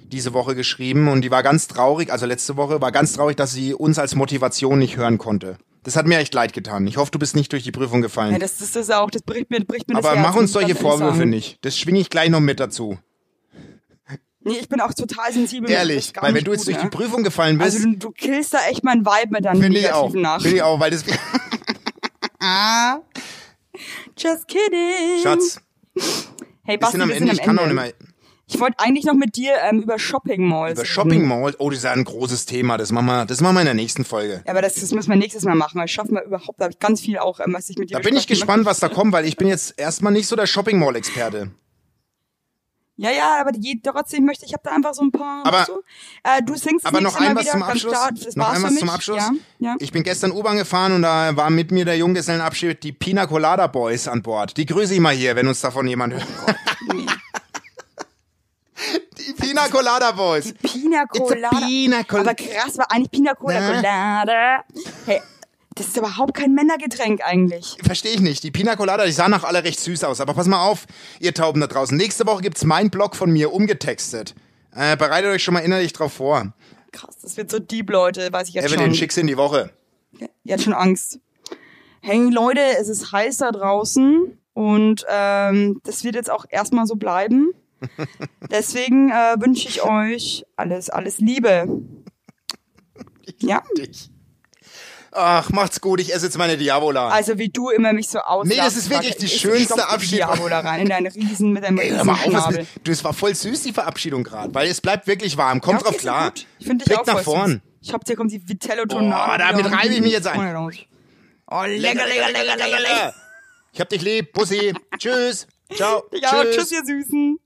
Speaker 1: diese Woche geschrieben und die war ganz traurig. Also letzte Woche war ganz traurig, dass sie uns als Motivation nicht hören konnte. Das hat mir echt leid getan. Ich hoffe, du bist nicht durch die Prüfung gefallen.
Speaker 2: Ja, das, das ist auch, das bricht mir, bricht mir
Speaker 1: Aber
Speaker 2: das Herz,
Speaker 1: mach uns solche Vorwürfe nicht. Das schwinge ich gleich noch mit dazu.
Speaker 2: Nee, ich bin auch total sensibel.
Speaker 1: Ehrlich, weil wenn du jetzt
Speaker 2: gut,
Speaker 1: durch
Speaker 2: ne?
Speaker 1: die Prüfung gefallen bist,
Speaker 2: Also du, du killst da echt mein Vibe mit deinen
Speaker 1: finde ich auch.
Speaker 2: negativen Nachrichten.
Speaker 1: Finde ich auch, weil das <laughs>
Speaker 2: Just kidding.
Speaker 1: Schatz,
Speaker 2: Hey,
Speaker 1: wir
Speaker 2: Basti,
Speaker 1: sind am
Speaker 2: wir
Speaker 1: Ende.
Speaker 2: sind
Speaker 1: Ich kann auch nicht mehr.
Speaker 2: Ich wollte eigentlich noch mit dir ähm, über Shopping Malls
Speaker 1: Über. Shopping Mall, oh, das ist ja ein großes Thema. Das machen wir, das machen wir in der nächsten Folge.
Speaker 2: Ja, aber das, das müssen wir nächstes Mal machen. Das schaffen wir überhaupt. Da habe ich ganz viel auch, ähm, was ich mit dir
Speaker 1: Da bin ich gespannt,
Speaker 2: möchte.
Speaker 1: was da kommt, weil ich bin jetzt erstmal nicht so der Shopping Mall Experte.
Speaker 2: Ja, ja, aber die, trotzdem möchte ich, habe da einfach so ein paar.
Speaker 1: Aber-
Speaker 2: weißt du? äh, du singst
Speaker 1: Aber noch ein was
Speaker 2: wieder,
Speaker 1: zum Abschluss.
Speaker 2: Das
Speaker 1: noch ein was zum Abschluss.
Speaker 2: Ja, ja.
Speaker 1: Ich bin gestern U-Bahn gefahren und da war mit mir der Junggesellenabschied die Pina Colada Boys an Bord. Die grüße ich mal hier, wenn uns davon jemand hört. <laughs> die Pina Colada Boys.
Speaker 2: Pina
Speaker 1: It's a
Speaker 2: Colada.
Speaker 1: Pina Col-
Speaker 2: aber krass, war eigentlich Pina Cola
Speaker 1: Na?
Speaker 2: Colada. Hey, das ist überhaupt kein Männergetränk eigentlich.
Speaker 1: Verstehe ich nicht. Die Pina Colada, die sahen auch alle recht süß aus. Aber pass mal auf, ihr Tauben da draußen. Nächste Woche gibt's mein Blog von mir umgetextet. Äh, bereitet euch schon mal innerlich drauf vor.
Speaker 2: Krass, das wird so deep, Leute, weiß ich jetzt
Speaker 1: Evelyn,
Speaker 2: schon.
Speaker 1: schick's in die Woche.
Speaker 2: Jetzt schon Angst. Hey Leute, es ist heiß da draußen und ähm, das wird jetzt auch erstmal so bleiben. <laughs> Deswegen äh, wünsche ich euch alles, alles Liebe. Ja,
Speaker 1: Dich. Ach, macht's gut. Ich esse jetzt meine Diavola.
Speaker 2: also wie du immer mich so auslachst.
Speaker 1: Nee, das ist wirklich die
Speaker 2: ich
Speaker 1: schönste
Speaker 2: stopf die
Speaker 1: Abschied-
Speaker 2: Diabo da rein in deinen Riesen mit deinem
Speaker 1: Ey,
Speaker 2: riesen
Speaker 1: mal auf, was
Speaker 2: Schnabel.
Speaker 1: mit, du, es war voll süß, die Verabschiedung gerade, weil es bleibt wirklich warm. Kommt
Speaker 2: Ja, okay,
Speaker 1: drauf klar.
Speaker 2: gut. Ich finde dich
Speaker 1: Blick
Speaker 2: auch
Speaker 1: nach vorn.
Speaker 2: süß. Ich hab, hier kommt die Vitello
Speaker 1: Boah,
Speaker 2: Tonado.
Speaker 1: damit reibe ich mich jetzt ein.
Speaker 2: Oh, lecker, lecker, lecker, lecker, lecker.
Speaker 1: Ich hab dich lieb. Bussi. <laughs> Tschüss. Ciao.
Speaker 2: Ja, tschüss, ihr Süßen.